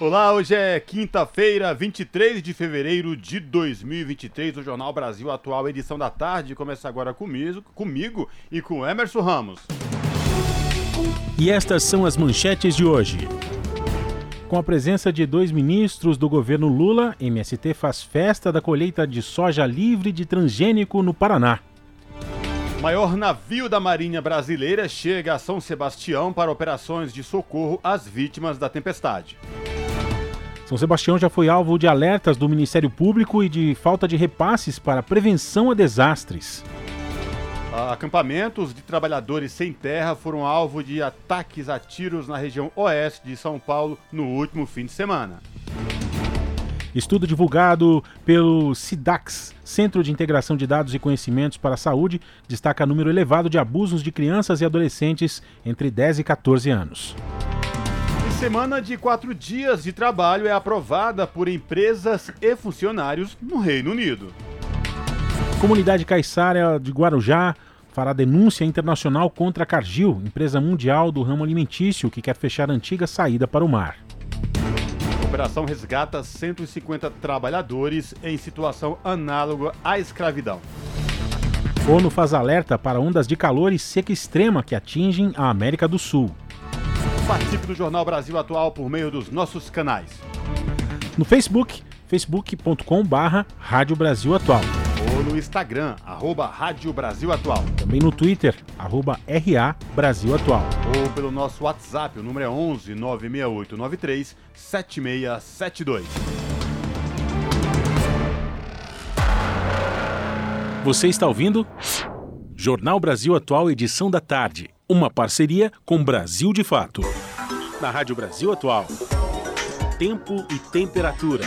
Olá, hoje é quinta-feira, 23 de fevereiro de 2023. O Jornal Brasil Atual, edição da tarde, começa agora comigo, comigo e com Emerson Ramos. E estas são as manchetes de hoje. Com a presença de dois ministros do governo Lula, MST faz festa da colheita de soja livre de transgênico no Paraná. Maior navio da Marinha Brasileira chega a São Sebastião para operações de socorro às vítimas da tempestade. São Sebastião já foi alvo de alertas do Ministério Público e de falta de repasses para prevenção a desastres. Acampamentos de trabalhadores sem terra foram alvo de ataques a tiros na região oeste de São Paulo no último fim de semana. Estudo divulgado pelo SIDAX, Centro de Integração de Dados e Conhecimentos para a Saúde, destaca número elevado de abusos de crianças e adolescentes entre 10 e 14 anos. Semana de quatro dias de trabalho é aprovada por empresas e funcionários no Reino Unido. Comunidade Caiçara de Guarujá fará denúncia internacional contra a Cargill, empresa mundial do ramo alimentício que quer fechar a antiga saída para o mar. A operação resgata 150 trabalhadores em situação análoga à escravidão. ONU faz alerta para ondas de calor e seca extrema que atingem a América do Sul. Participe do Jornal Brasil Atual por meio dos nossos canais. No Facebook, facebook.com barra Rádio Brasil Atual. Ou no Instagram, arroba Rádio Brasil Atual. Também no Twitter, arroba RA Brasil Atual. Ou pelo nosso WhatsApp, o número é 11 96893 7672. Você está ouvindo? Jornal Brasil Atual, edição da tarde. Uma parceria com Brasil de Fato. Na Rádio Brasil Atual. Tempo e temperatura.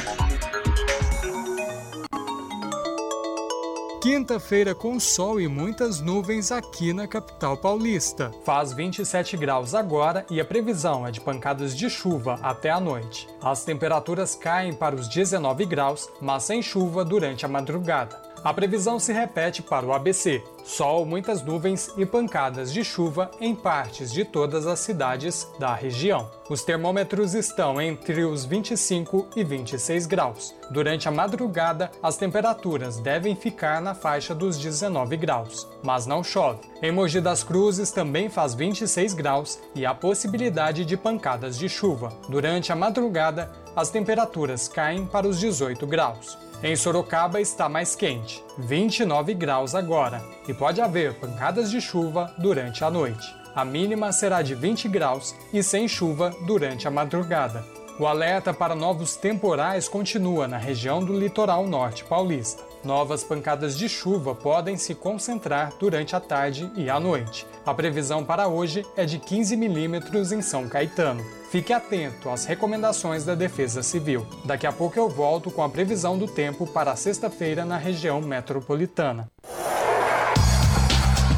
Quinta-feira com sol e muitas nuvens aqui na capital paulista. Faz 27 graus agora e a previsão é de pancadas de chuva até a noite. As temperaturas caem para os 19 graus, mas sem chuva durante a madrugada. A previsão se repete para o ABC: sol, muitas nuvens e pancadas de chuva em partes de todas as cidades da região. Os termômetros estão entre os 25 e 26 graus. Durante a madrugada, as temperaturas devem ficar na faixa dos 19 graus, mas não chove. Em Mogi das Cruzes também faz 26 graus e há possibilidade de pancadas de chuva. Durante a madrugada, as temperaturas caem para os 18 graus. Em Sorocaba está mais quente, 29 graus agora, e pode haver pancadas de chuva durante a noite. A mínima será de 20 graus e sem chuva durante a madrugada. O alerta para novos temporais continua na região do litoral norte paulista. Novas pancadas de chuva podem se concentrar durante a tarde e a noite. A previsão para hoje é de 15 milímetros em São Caetano. Fique atento às recomendações da Defesa Civil. Daqui a pouco eu volto com a previsão do tempo para sexta-feira na região metropolitana.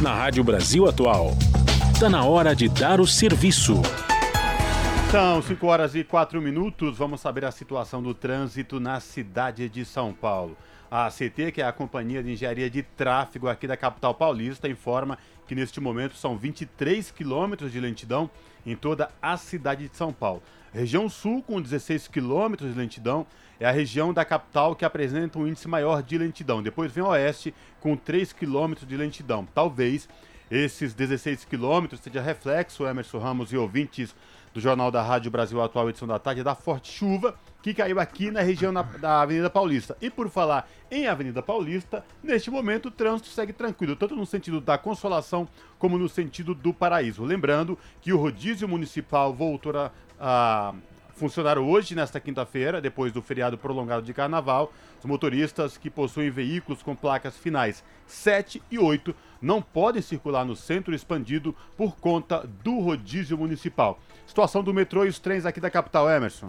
Na Rádio Brasil Atual, está na hora de dar o serviço. São 5 horas e 4 minutos. Vamos saber a situação do trânsito na cidade de São Paulo. A CT, que é a Companhia de Engenharia de Tráfego aqui da capital paulista, informa que neste momento são 23 quilômetros de lentidão em toda a cidade de São Paulo. Região Sul, com 16 quilômetros de lentidão, é a região da capital que apresenta um índice maior de lentidão. Depois vem o Oeste, com 3 quilômetros de lentidão. Talvez esses 16 quilômetros seja reflexo, Emerson Ramos e ouvintes do Jornal da Rádio Brasil Atual, edição da tarde, da forte chuva que caiu aqui na região na, da Avenida Paulista. E por falar em Avenida Paulista, neste momento o trânsito segue tranquilo, tanto no sentido da Consolação como no sentido do Paraíso. Lembrando que o rodízio municipal voltou a, a funcionar hoje, nesta quinta-feira, depois do feriado prolongado de carnaval. Os motoristas que possuem veículos com placas finais 7 e 8 não podem circular no centro expandido por conta do rodízio municipal. Situação do metrô e os trens aqui da capital, Emerson.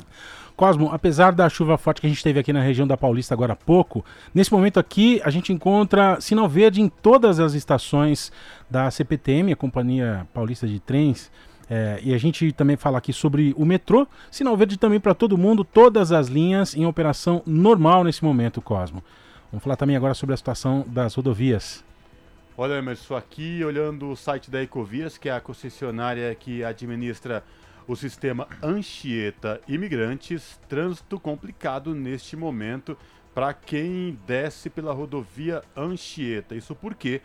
Cosmo, apesar da chuva forte que a gente teve aqui na região da Paulista agora há pouco, nesse momento aqui a gente encontra sinal verde em todas as estações da CPTM, a Companhia Paulista de Trens. É, e a gente também fala aqui sobre o metrô, sinal verde também para todo mundo, todas as linhas em operação normal nesse momento, Cosmo. Vamos falar também agora sobre a situação das rodovias. Olha, Emerson, aqui olhando o site da Ecovias, que é a concessionária que administra o sistema Anchieta Imigrantes, trânsito complicado neste momento para quem desce pela rodovia Anchieta. Isso porque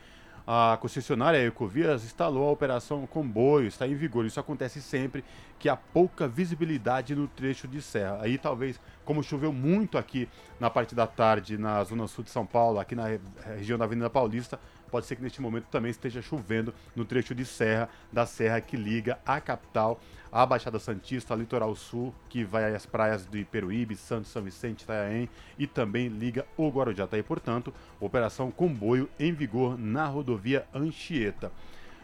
a concessionária Ecovias instalou a operação comboio, está em vigor. Isso acontece sempre que há pouca visibilidade no trecho de serra. Aí talvez, como choveu muito aqui na parte da tarde na zona sul de São Paulo, aqui na região da Avenida Paulista, pode ser que neste momento também esteja chovendo no trecho de serra, da serra que liga a capital, a Baixada Santista, Litoral Sul, que vai às praias de Peruíbe, Santos, São Vicente, Itanhaém e também liga o Guarujá. Tá aí, portanto, operação comboio em vigor na rodovia Anchieta.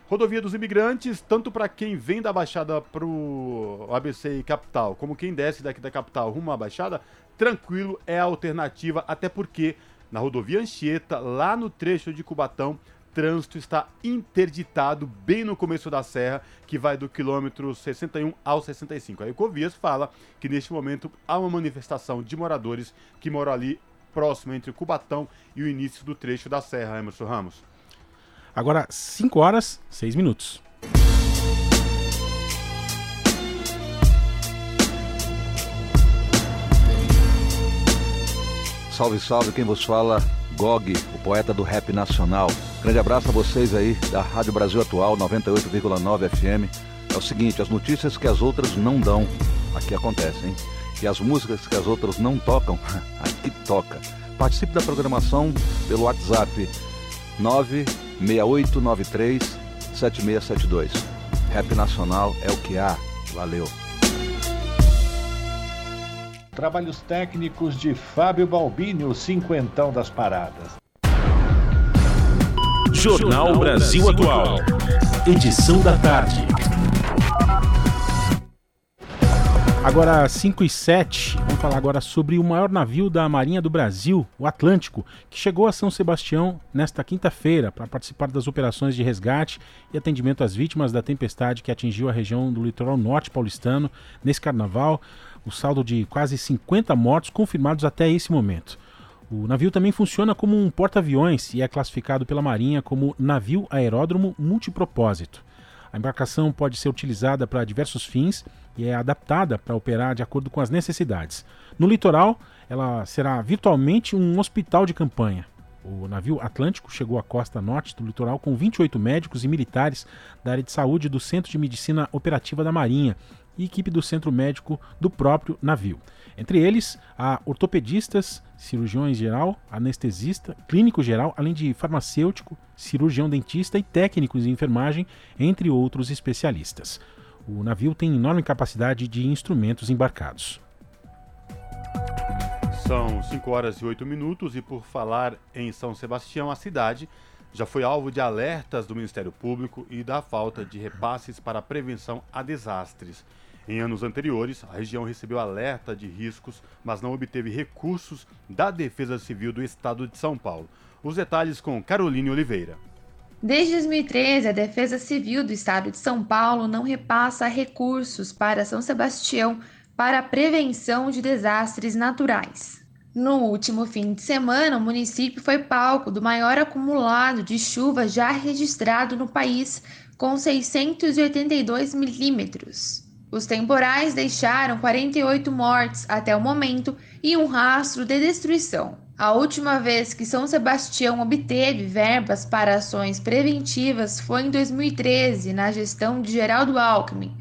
Rodovia dos Imigrantes, tanto para quem vem da Baixada para o ABC e Capital, como quem desce daqui da capital rumo à Baixada, tranquilo é a alternativa, até porque na rodovia Anchieta, lá no trecho de Cubatão, trânsito está interditado bem no começo da serra, que vai do quilômetro 61 ao 65. A Ecovias fala que neste momento há uma manifestação de moradores que moram ali próximo entre Cubatão e o início do trecho da serra, Emerson Ramos. Agora, 5 horas, 6 minutos. Salve, salve, quem vos fala, Gog, o poeta do rap nacional. Grande abraço a vocês aí da Rádio Brasil Atual 98,9 FM. É o seguinte, as notícias que as outras não dão, aqui acontecem? E as músicas que as outras não tocam, aqui toca. Participe da programação pelo WhatsApp 96893 7672. Rap Nacional é o que há. Valeu. Trabalhos técnicos de Fábio Balbini, o cinquentão das paradas. Jornal Brasil Atual. Edição da tarde. Agora 5 e 7, vamos falar agora sobre o maior navio da Marinha do Brasil, o Atlântico, que chegou a São Sebastião nesta quinta-feira para participar das operações de resgate e atendimento às vítimas da tempestade que atingiu a região do litoral norte paulistano nesse carnaval o saldo de quase 50 mortos confirmados até esse momento. O navio também funciona como um porta-aviões e é classificado pela Marinha como navio aeródromo multipropósito. A embarcação pode ser utilizada para diversos fins e é adaptada para operar de acordo com as necessidades. No litoral, ela será virtualmente um hospital de campanha. O navio Atlântico chegou à costa norte do litoral com 28 médicos e militares da área de saúde do Centro de Medicina Operativa da Marinha e equipe do centro médico do próprio navio. Entre eles, há ortopedistas, cirurgiões geral, anestesista, clínico geral, além de farmacêutico, cirurgião dentista e técnicos de enfermagem, entre outros especialistas. O navio tem enorme capacidade de instrumentos embarcados. São 5 horas e 8 minutos e por falar em São Sebastião, a cidade já foi alvo de alertas do Ministério Público e da falta de repasses para prevenção a desastres. Em anos anteriores, a região recebeu alerta de riscos, mas não obteve recursos da Defesa Civil do Estado de São Paulo. Os detalhes com Caroline Oliveira. Desde 2013, a Defesa Civil do Estado de São Paulo não repassa recursos para São Sebastião para a prevenção de desastres naturais. No último fim de semana, o município foi palco do maior acumulado de chuva já registrado no país, com 682 milímetros. Os temporais deixaram 48 mortes até o momento e um rastro de destruição. A última vez que São Sebastião obteve verbas para ações preventivas foi em 2013, na gestão de Geraldo Alckmin,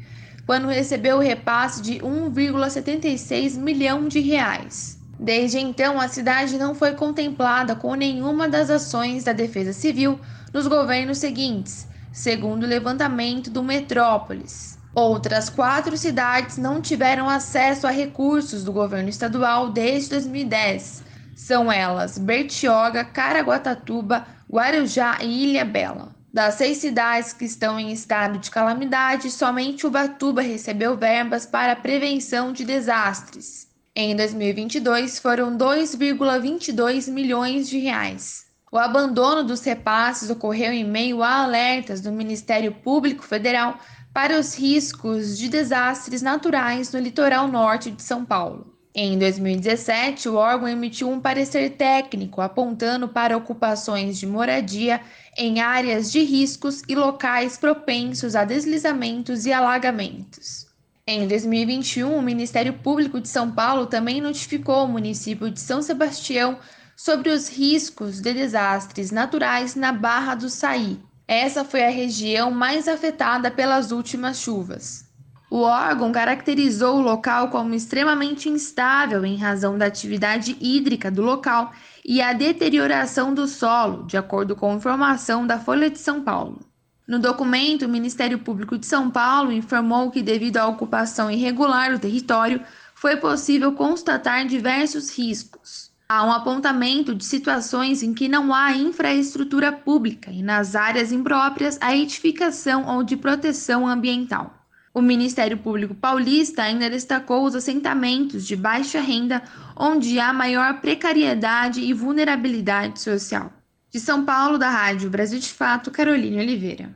quando recebeu o repasse de 1,76 milhão de reais. Desde então, a cidade não foi contemplada com nenhuma das ações da Defesa Civil nos governos seguintes, segundo o levantamento do Metrópolis. Outras quatro cidades não tiveram acesso a recursos do governo estadual desde 2010. São elas Bertioga, Caraguatatuba, Guarujá e Ilha Bela. Das seis cidades que estão em estado de calamidade, somente Ubatuba recebeu verbas para prevenção de desastres. Em 2022, foram 2,22 milhões de reais. O abandono dos repasses ocorreu em meio a alertas do Ministério Público Federal para os riscos de desastres naturais no litoral norte de São Paulo. Em 2017, o órgão emitiu um parecer técnico apontando para ocupações de moradia em áreas de riscos e locais propensos a deslizamentos e alagamentos. Em 2021, o Ministério Público de São Paulo também notificou o município de São Sebastião sobre os riscos de desastres naturais na Barra do Saí, essa foi a região mais afetada pelas últimas chuvas. O órgão caracterizou o local como extremamente instável em razão da atividade hídrica do local e a deterioração do solo, de acordo com informação da Folha de São Paulo. No documento, o Ministério Público de São Paulo informou que, devido à ocupação irregular do território, foi possível constatar diversos riscos. Há um apontamento de situações em que não há infraestrutura pública e nas áreas impróprias a edificação ou de proteção ambiental. O Ministério Público Paulista ainda destacou os assentamentos de baixa renda, onde há maior precariedade e vulnerabilidade social. De São Paulo, da Rádio Brasil de Fato, Caroline Oliveira.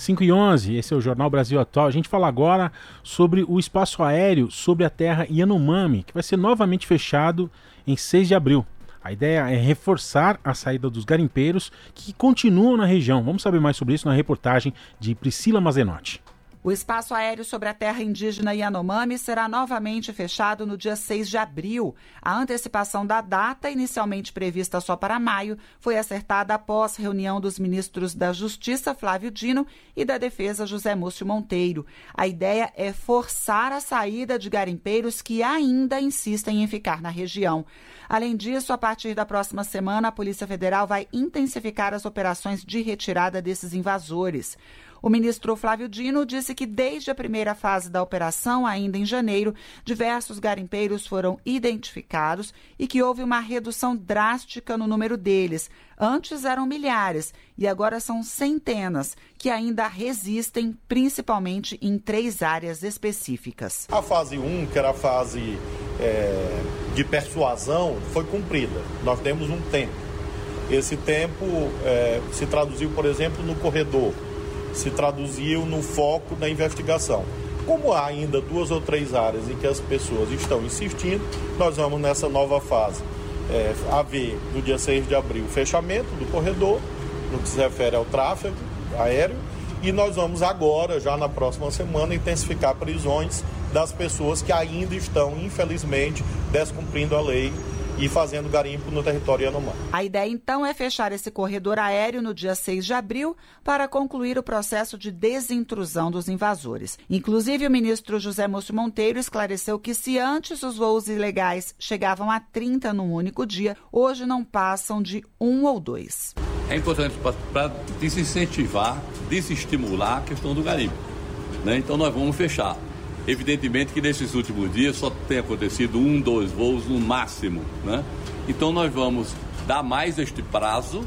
5 e 11, esse é o Jornal Brasil Atual. A gente fala agora sobre o espaço aéreo sobre a terra Yanomami, que vai ser novamente fechado em 6 de abril. A ideia é reforçar a saída dos garimpeiros que continuam na região. Vamos saber mais sobre isso na reportagem de Priscila Mazenotti. O espaço aéreo sobre a terra indígena Yanomami será novamente fechado no dia 6 de abril. A antecipação da data, inicialmente prevista só para maio, foi acertada após reunião dos ministros da Justiça, Flávio Dino, e da Defesa, José Múcio Monteiro. A ideia é forçar a saída de garimpeiros que ainda insistem em ficar na região. Além disso, a partir da próxima semana, a Polícia Federal vai intensificar as operações de retirada desses invasores. O ministro Flávio Dino disse que desde a primeira fase da operação, ainda em janeiro, diversos garimpeiros foram identificados e que houve uma redução drástica no número deles. Antes eram milhares e agora são centenas que ainda resistem, principalmente em três áreas específicas. A fase 1, que era a fase é, de persuasão, foi cumprida. Nós temos um tempo. Esse tempo é, se traduziu, por exemplo, no corredor se traduziu no foco da investigação. Como há ainda duas ou três áreas em que as pessoas estão insistindo, nós vamos nessa nova fase é, haver, no dia 6 de abril, o fechamento do corredor, no que se refere ao tráfego aéreo, e nós vamos agora, já na próxima semana, intensificar prisões das pessoas que ainda estão, infelizmente, descumprindo a lei e fazendo garimpo no território Yanomami. A ideia então é fechar esse corredor aéreo no dia 6 de abril para concluir o processo de desintrusão dos invasores. Inclusive, o ministro José Múcio Monteiro esclareceu que se antes os voos ilegais chegavam a 30 num único dia, hoje não passam de um ou dois. É importante para desincentivar, desestimular a questão do garimpo. Né? Então nós vamos fechar. Evidentemente que nesses últimos dias só tem acontecido um, dois voos no máximo, né? Então nós vamos dar mais este prazo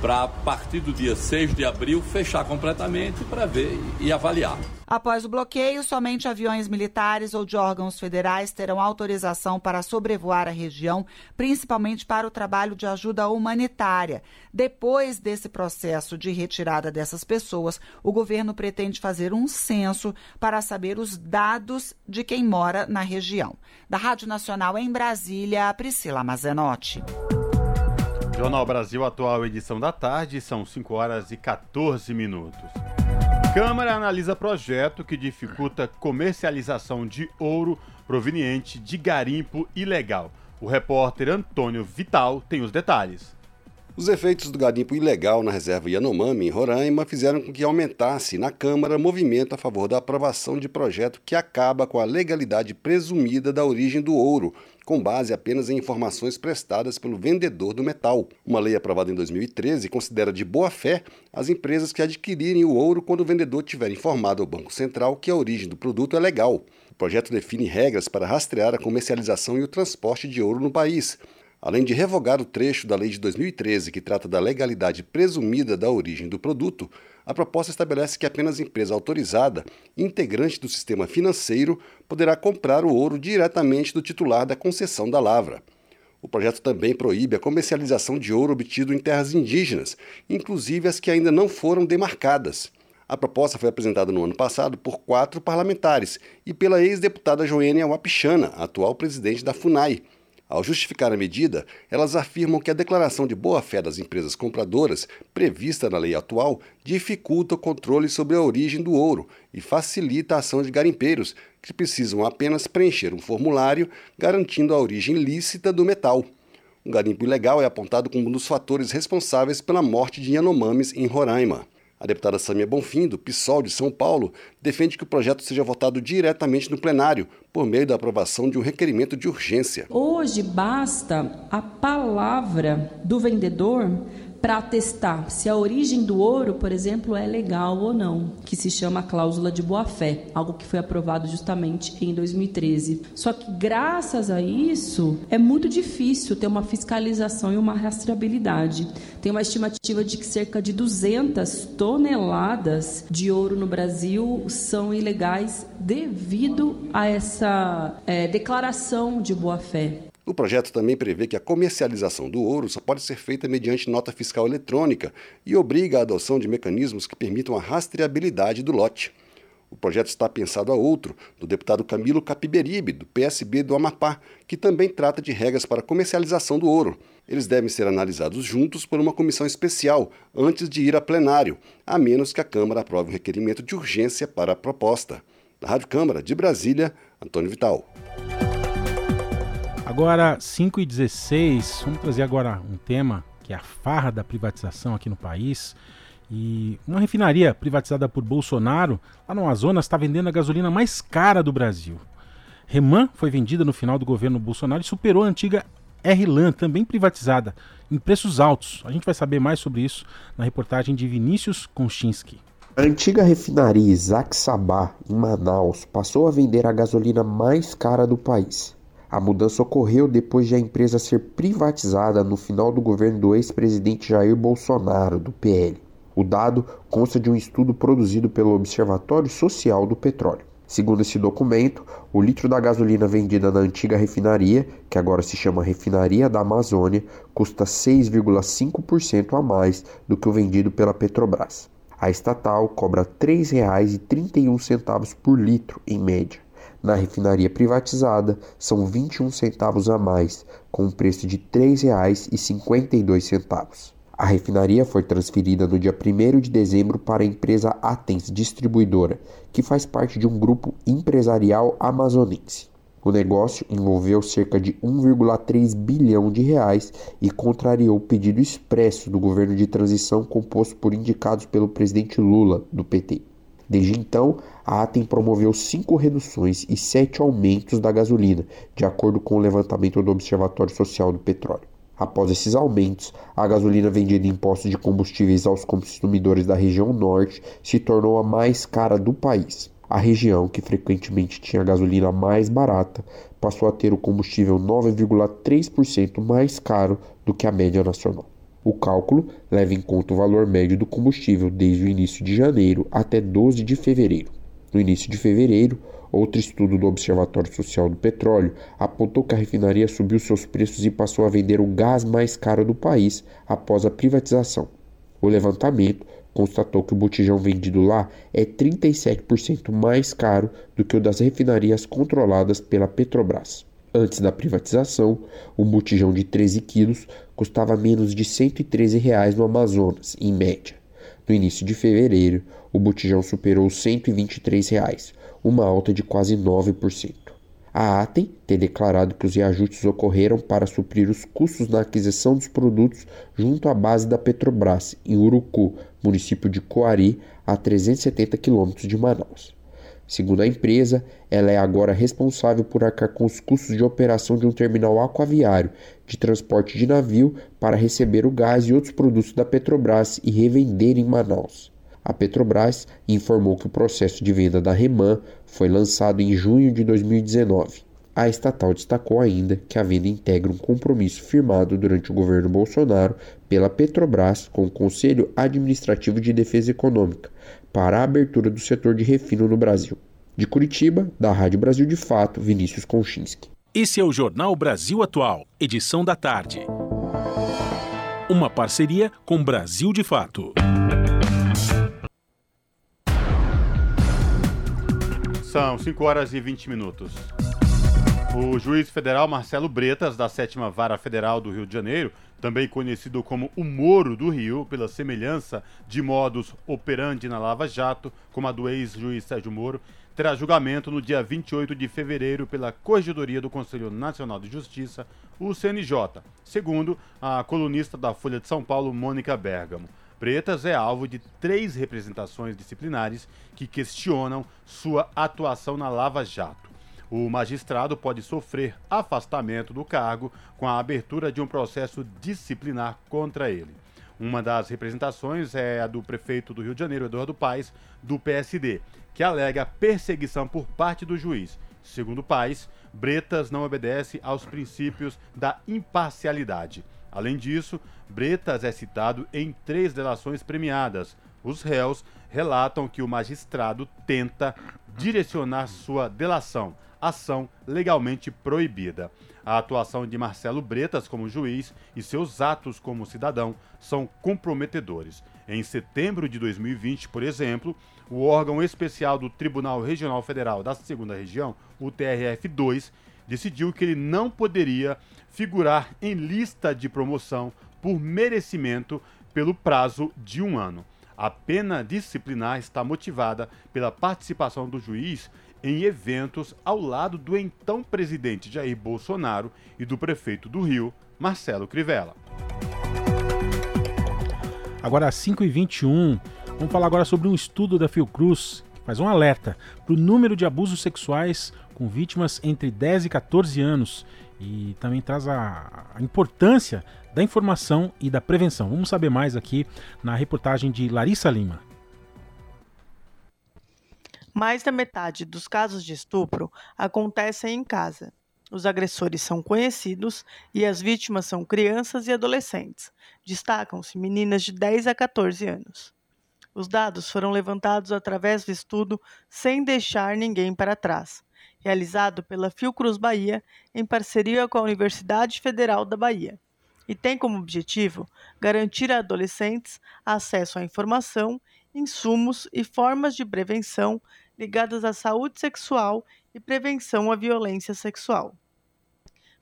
para, a partir do dia 6 de abril, fechar completamente para ver e avaliar. Após o bloqueio, somente aviões militares ou de órgãos federais terão autorização para sobrevoar a região, principalmente para o trabalho de ajuda humanitária. Depois desse processo de retirada dessas pessoas, o governo pretende fazer um censo para saber os dados de quem mora na região. Da Rádio Nacional em Brasília, Priscila Mazenotti. Jornal Brasil Atual, edição da tarde, são 5 horas e 14 minutos. Câmara analisa projeto que dificulta comercialização de ouro proveniente de garimpo ilegal. O repórter Antônio Vital tem os detalhes. Os efeitos do garimpo ilegal na reserva Yanomami, em Roraima, fizeram com que aumentasse na Câmara movimento a favor da aprovação de projeto que acaba com a legalidade presumida da origem do ouro, com base apenas em informações prestadas pelo vendedor do metal. Uma lei aprovada em 2013 considera de boa fé as empresas que adquirirem o ouro quando o vendedor tiver informado ao Banco Central que a origem do produto é legal. O projeto define regras para rastrear a comercialização e o transporte de ouro no país. Além de revogar o trecho da lei de 2013 que trata da legalidade presumida da origem do produto, a proposta estabelece que apenas empresa autorizada, integrante do sistema financeiro, poderá comprar o ouro diretamente do titular da concessão da lavra. O projeto também proíbe a comercialização de ouro obtido em terras indígenas, inclusive as que ainda não foram demarcadas. A proposta foi apresentada no ano passado por quatro parlamentares e pela ex-deputada Joênia Wapichana, atual presidente da FUNAI, ao justificar a medida, elas afirmam que a declaração de boa-fé das empresas compradoras, prevista na lei atual, dificulta o controle sobre a origem do ouro e facilita a ação de garimpeiros, que precisam apenas preencher um formulário garantindo a origem lícita do metal. O garimpo ilegal é apontado como um dos fatores responsáveis pela morte de Yanomamis em Roraima. A deputada Samia Bonfim, do PSOL de São Paulo, defende que o projeto seja votado diretamente no plenário, por meio da aprovação de um requerimento de urgência. Hoje basta a palavra do vendedor para atestar se a origem do ouro, por exemplo, é legal ou não, que se chama cláusula de boa-fé, algo que foi aprovado justamente em 2013. Só que graças a isso é muito difícil ter uma fiscalização e uma rastreabilidade. Tem uma estimativa de que cerca de 200 toneladas de ouro no Brasil são ilegais devido a essa é, declaração de boa-fé. O projeto também prevê que a comercialização do ouro só pode ser feita mediante nota fiscal eletrônica e obriga a adoção de mecanismos que permitam a rastreabilidade do lote. O projeto está pensado a outro, do deputado Camilo Capiberibe, do PSB do Amapá, que também trata de regras para a comercialização do ouro. Eles devem ser analisados juntos por uma comissão especial antes de ir a plenário, a menos que a Câmara aprove um requerimento de urgência para a proposta. Da Rádio Câmara de Brasília, Antônio Vital. Agora, 5 e 16 vamos trazer agora um tema que é a farra da privatização aqui no país. E uma refinaria privatizada por Bolsonaro, lá no Amazonas, está vendendo a gasolina mais cara do Brasil. Reman foi vendida no final do governo Bolsonaro e superou a antiga RLAN, também privatizada, em preços altos. A gente vai saber mais sobre isso na reportagem de Vinícius Konchinski. A antiga refinaria Isaac Sabá, em Manaus, passou a vender a gasolina mais cara do país. A mudança ocorreu depois de a empresa ser privatizada no final do governo do ex-presidente Jair Bolsonaro, do PL. O dado consta de um estudo produzido pelo Observatório Social do Petróleo. Segundo esse documento, o litro da gasolina vendida na antiga refinaria, que agora se chama Refinaria da Amazônia, custa 6,5% a mais do que o vendido pela Petrobras. A estatal cobra R$ 3,31 por litro, em média. Na refinaria privatizada, são 21 centavos a mais, com um preço de R$ 3,52. A refinaria foi transferida no dia 1 de dezembro para a empresa Atens Distribuidora, que faz parte de um grupo empresarial amazonense. O negócio envolveu cerca de 1,3 bilhão de reais e contrariou o pedido expresso do governo de transição composto por indicados pelo presidente Lula, do PT. Desde então, a Atem promoveu cinco reduções e sete aumentos da gasolina, de acordo com o levantamento do Observatório Social do Petróleo. Após esses aumentos, a gasolina vendida em postos de combustíveis aos consumidores da região norte se tornou a mais cara do país. A região, que frequentemente tinha gasolina mais barata, passou a ter o combustível 9,3% mais caro do que a média nacional. O cálculo leva em conta o valor médio do combustível desde o início de janeiro até 12 de fevereiro. No início de fevereiro, outro estudo do Observatório Social do Petróleo apontou que a refinaria subiu seus preços e passou a vender o gás mais caro do país após a privatização. O levantamento constatou que o botijão vendido lá é 37% mais caro do que o das refinarias controladas pela Petrobras. Antes da privatização, um botijão de 13 quilos custava menos de 113 reais no Amazonas, em média. No início de fevereiro, o botijão superou 123 reais, uma alta de quase 9%. A Atem tem declarado que os reajustes ocorreram para suprir os custos na aquisição dos produtos junto à base da Petrobras, em Urucu, município de Coari, a 370 quilômetros de Manaus. Segundo a empresa, ela é agora responsável por arcar com os custos de operação de um terminal aquaviário de transporte de navio para receber o gás e outros produtos da Petrobras e revender em Manaus. A Petrobras informou que o processo de venda da Reman foi lançado em junho de 2019. A estatal destacou ainda que a venda integra um compromisso firmado durante o governo Bolsonaro pela Petrobras com o Conselho Administrativo de Defesa Econômica para a abertura do setor de refino no Brasil. De Curitiba, da Rádio Brasil de Fato, Vinícius Konchinski. Esse é o Jornal Brasil Atual, edição da tarde. Uma parceria com Brasil de Fato. São 5 horas e 20 minutos. O juiz federal Marcelo Bretas, da 7 Vara Federal do Rio de Janeiro, também conhecido como o Moro do Rio, pela semelhança de modos operandi na Lava Jato, como a do ex-juiz Sérgio Moro, terá julgamento no dia 28 de fevereiro pela Corregedoria do Conselho Nacional de Justiça, o CNJ, segundo a colunista da Folha de São Paulo, Mônica Bergamo. Pretas é alvo de três representações disciplinares que questionam sua atuação na Lava Jato. O magistrado pode sofrer afastamento do cargo com a abertura de um processo disciplinar contra ele. Uma das representações é a do prefeito do Rio de Janeiro, Eduardo Paes, do PSD, que alega perseguição por parte do juiz. Segundo Paes, Bretas não obedece aos princípios da imparcialidade. Além disso, Bretas é citado em três delações premiadas. Os réus relatam que o magistrado tenta direcionar sua delação, ação legalmente proibida. A atuação de Marcelo Bretas como juiz e seus atos como cidadão são comprometedores. Em setembro de 2020, por exemplo, o órgão especial do Tribunal Regional Federal da Segunda Região, o TRF2, decidiu que ele não poderia figurar em lista de promoção por merecimento pelo prazo de um ano. A pena disciplinar está motivada pela participação do juiz em eventos ao lado do então presidente Jair Bolsonaro e do prefeito do Rio, Marcelo Crivella. Agora às 5h21, vamos falar agora sobre um estudo da Fiocruz que faz um alerta para o número de abusos sexuais com vítimas entre 10 e 14 anos e também traz a, a, importância da informação e da prevenção. Vamos saber mais aqui na reportagem de Larissa Lima. Mais da metade dos casos de estupro acontecem em casa. Os agressores são conhecidos e as vítimas são crianças e adolescentes. Destacam-se meninas de 10 a 14 anos. Os dados foram levantados através do estudo Sem Deixar Ninguém para Trás, realizado pela Fiocruz Bahia em parceria com a Universidade Federal da Bahia, e tem como objetivo garantir a adolescentes acesso à informação, insumos e formas de prevenção ligadas à saúde sexual e prevenção à violência sexual.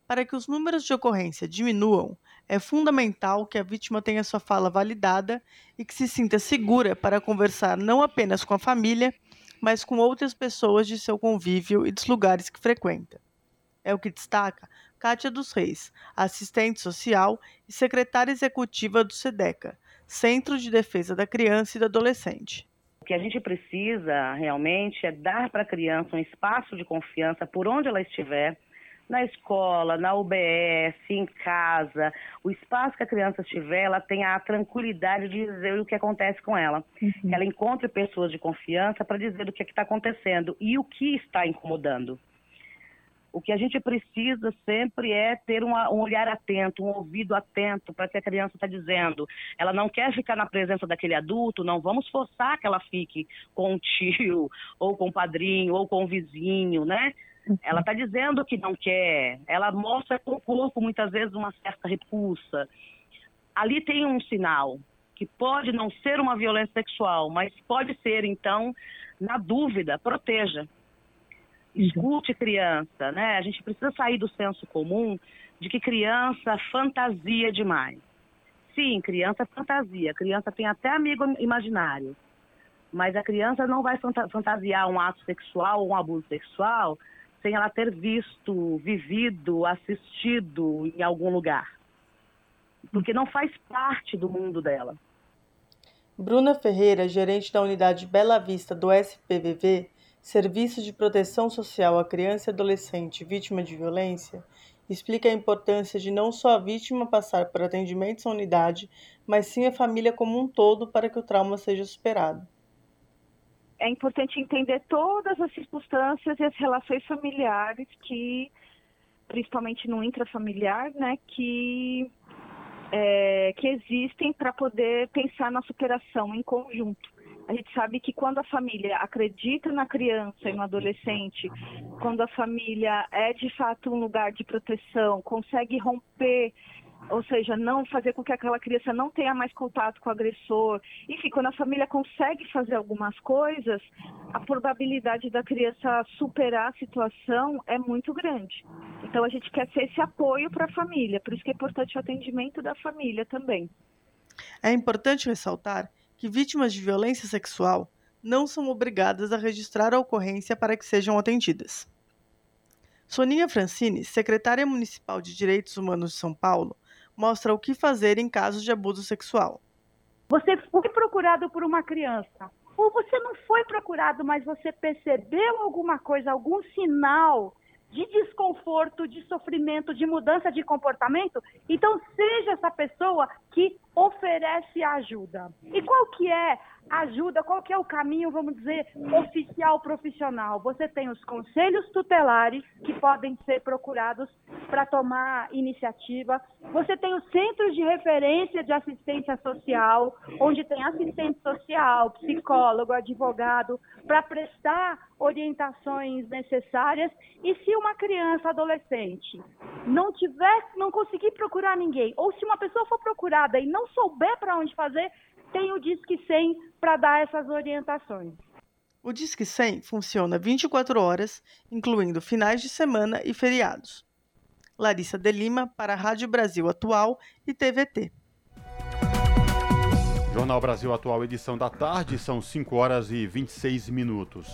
Para que os números de ocorrência diminuam, é fundamental que a vítima tenha sua fala validada e que se sinta segura para conversar não apenas com a família, mas com outras pessoas de seu convívio e dos lugares que frequenta. É o que destaca Kátia dos Reis, assistente social e secretária executiva do SEDECA, Centro de Defesa da Criança e do Adolescente que a gente precisa realmente é dar para a criança um espaço de confiança por onde ela estiver, na escola, na UBS, em casa, o espaço que a criança estiver, ela tenha a tranquilidade de dizer o que acontece com ela. Uhum. Que ela encontre pessoas de confiança para dizer o que é está acontecendo e o que está incomodando. O que a gente precisa sempre é ter uma, um olhar atento, um ouvido atento para o que a criança está dizendo. Ela não quer ficar na presença daquele adulto, não vamos forçar que ela fique com o tio, ou com o padrinho, ou com o vizinho, né? Ela está dizendo que não quer, ela mostra com o corpo muitas vezes uma certa repulsa. Ali tem um sinal que pode não ser uma violência sexual, mas pode ser, então, na dúvida, proteja escute criança, né? A gente precisa sair do senso comum de que criança fantasia demais. Sim, criança fantasia, criança tem até amigo imaginário. Mas a criança não vai fantasiar um ato sexual ou um abuso sexual sem ela ter visto, vivido, assistido em algum lugar. Porque não faz parte do mundo dela. Bruna Ferreira, gerente da unidade Bela Vista do SPVV, Serviço de Proteção Social à Criança e Adolescente Vítima de Violência, explica a importância de não só a vítima passar por atendimentos à unidade, mas sim a família como um todo para que o trauma seja superado. É importante entender todas as circunstâncias e as relações familiares que, principalmente no intrafamiliar, né, que, é, que existem para poder pensar na superação em conjunto. A gente sabe que quando a família acredita na criança e no adolescente, quando a família é de fato um lugar de proteção, consegue romper ou seja, não fazer com que aquela criança não tenha mais contato com o agressor. Enfim, quando a família consegue fazer algumas coisas, a probabilidade da criança superar a situação é muito grande. Então a gente quer ser esse apoio para a família, por isso que é importante o atendimento da família também. É importante ressaltar que vítimas de violência sexual não são obrigadas a registrar a ocorrência para que sejam atendidas. Soninha Francini, secretária municipal de Direitos Humanos de São Paulo, mostra o que fazer em casos de abuso sexual. Você foi procurado por uma criança, ou você não foi procurado, mas você percebeu alguma coisa, algum sinal de desconforto, de sofrimento, de mudança de comportamento, então seja essa pessoa que oferece ajuda. E qual que é ajuda, qual que é o caminho, vamos dizer, oficial profissional? Você tem os conselhos tutelares que podem ser procurados para tomar iniciativa. Você tem os centros de referência de assistência social, onde tem assistente social, psicólogo, advogado, para prestar orientações necessárias. E se uma criança, adolescente, não tiver, não conseguir procurar ninguém, ou se uma pessoa for procurada e não souber para onde fazer, tem o Disque 100 para dar essas orientações. O Disque 100 funciona 24 horas, incluindo finais de semana e feriados. Larissa de Lima para a Rádio Brasil Atual e TVT. Jornal Brasil Atual, edição da tarde, são 5 horas e 26 minutos.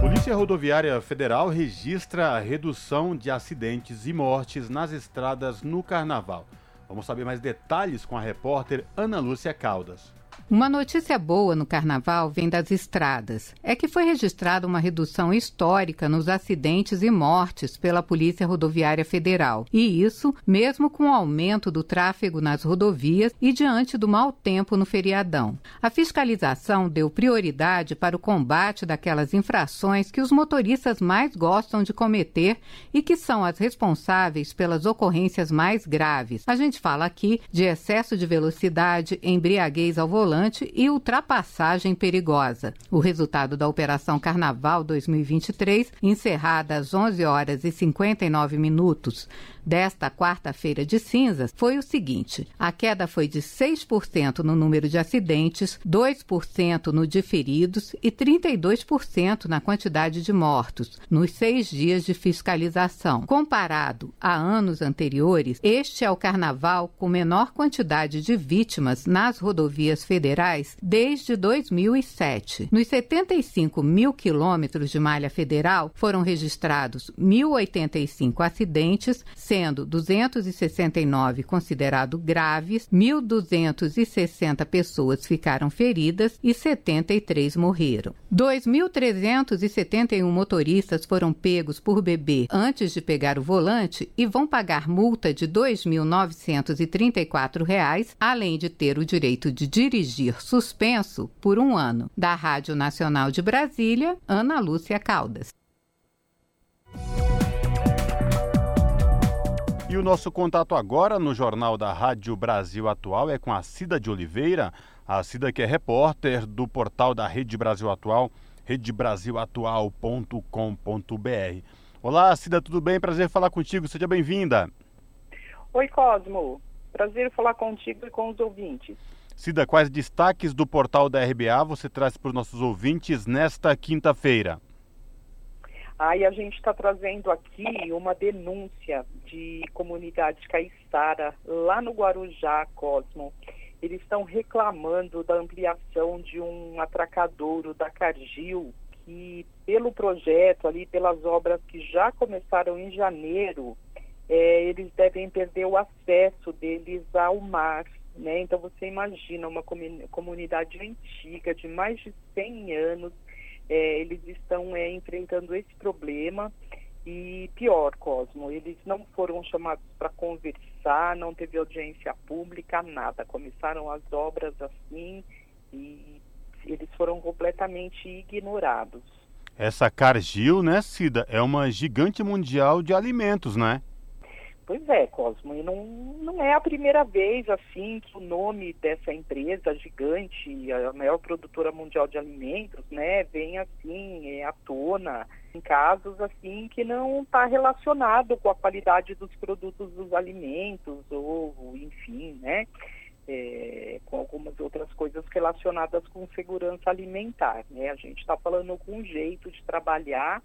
Polícia Rodoviária Federal registra a redução de acidentes e mortes nas estradas no Carnaval. Vamos saber mais detalhes com a repórter Ana Lúcia Caldas. Uma notícia boa no carnaval vem das estradas. É que foi registrada uma redução histórica nos acidentes e mortes pela Polícia Rodoviária Federal. E isso mesmo com o aumento do tráfego nas rodovias e diante do mau tempo no feriadão. A fiscalização deu prioridade para o combate daquelas infrações que os motoristas mais gostam de cometer e que são as responsáveis pelas ocorrências mais graves. A gente fala aqui de excesso de velocidade, embriaguez ao volante e ultrapassagem perigosa. O resultado da Operação Carnaval 2023, encerrada às 11 horas e 59 minutos desta quarta-feira de cinzas foi o seguinte: a queda foi de 6% no número de acidentes, 2% no de feridos e 32% na quantidade de mortos nos seis dias de fiscalização. Comparado a anos anteriores, este é o carnaval com menor quantidade de vítimas nas rodovias federais desde 2007. Nos 75 mil quilômetros de malha federal foram registrados 1.085 acidentes, sendo 269 considerados graves, 1.260 pessoas ficaram feridas e 73 morreram. 2.371 motoristas foram pegos por beber antes de pegar o volante e vão pagar multa de R$ 2.934, além de ter o direito de dirigir suspenso por um ano. Da Rádio Nacional de Brasília, Ana Lúcia Caldas. E o nosso contato agora no Jornal da Rádio Brasil Atual é com a Cida de Oliveira, a Cida que é repórter do portal da Rede Brasil Atual, redebrasilatual.com.br. Olá, Cida, tudo bem? Prazer falar contigo, seja bem-vinda. Oi, Cosmo. Prazer falar contigo e com os ouvintes. Cida, quais destaques do portal da RBA você traz para os nossos ouvintes nesta quinta-feira? Aí a gente está trazendo aqui uma denúncia de comunidade caiçara lá no Guarujá, Cosmo. Eles estão reclamando da ampliação de um atracadouro da Cargill, que pelo projeto ali, pelas obras que já começaram em janeiro, é, eles devem perder o acesso deles ao mar. Né? Então você imagina uma comunidade antiga de mais de 100 anos, é, eles estão é, enfrentando esse problema e pior, Cosmo, eles não foram chamados para conversar, não teve audiência pública, nada. Começaram as obras assim e eles foram completamente ignorados. Essa Cargill, né, Cida, é uma gigante mundial de alimentos, né? Pois é, Cosmo, e não, não é a primeira vez assim que o nome dessa empresa gigante, a maior produtora mundial de alimentos, né, vem assim é, à tona em casos assim que não está relacionado com a qualidade dos produtos dos alimentos ou enfim, né, é, com algumas outras coisas relacionadas com segurança alimentar, né. A gente está falando com um jeito de trabalhar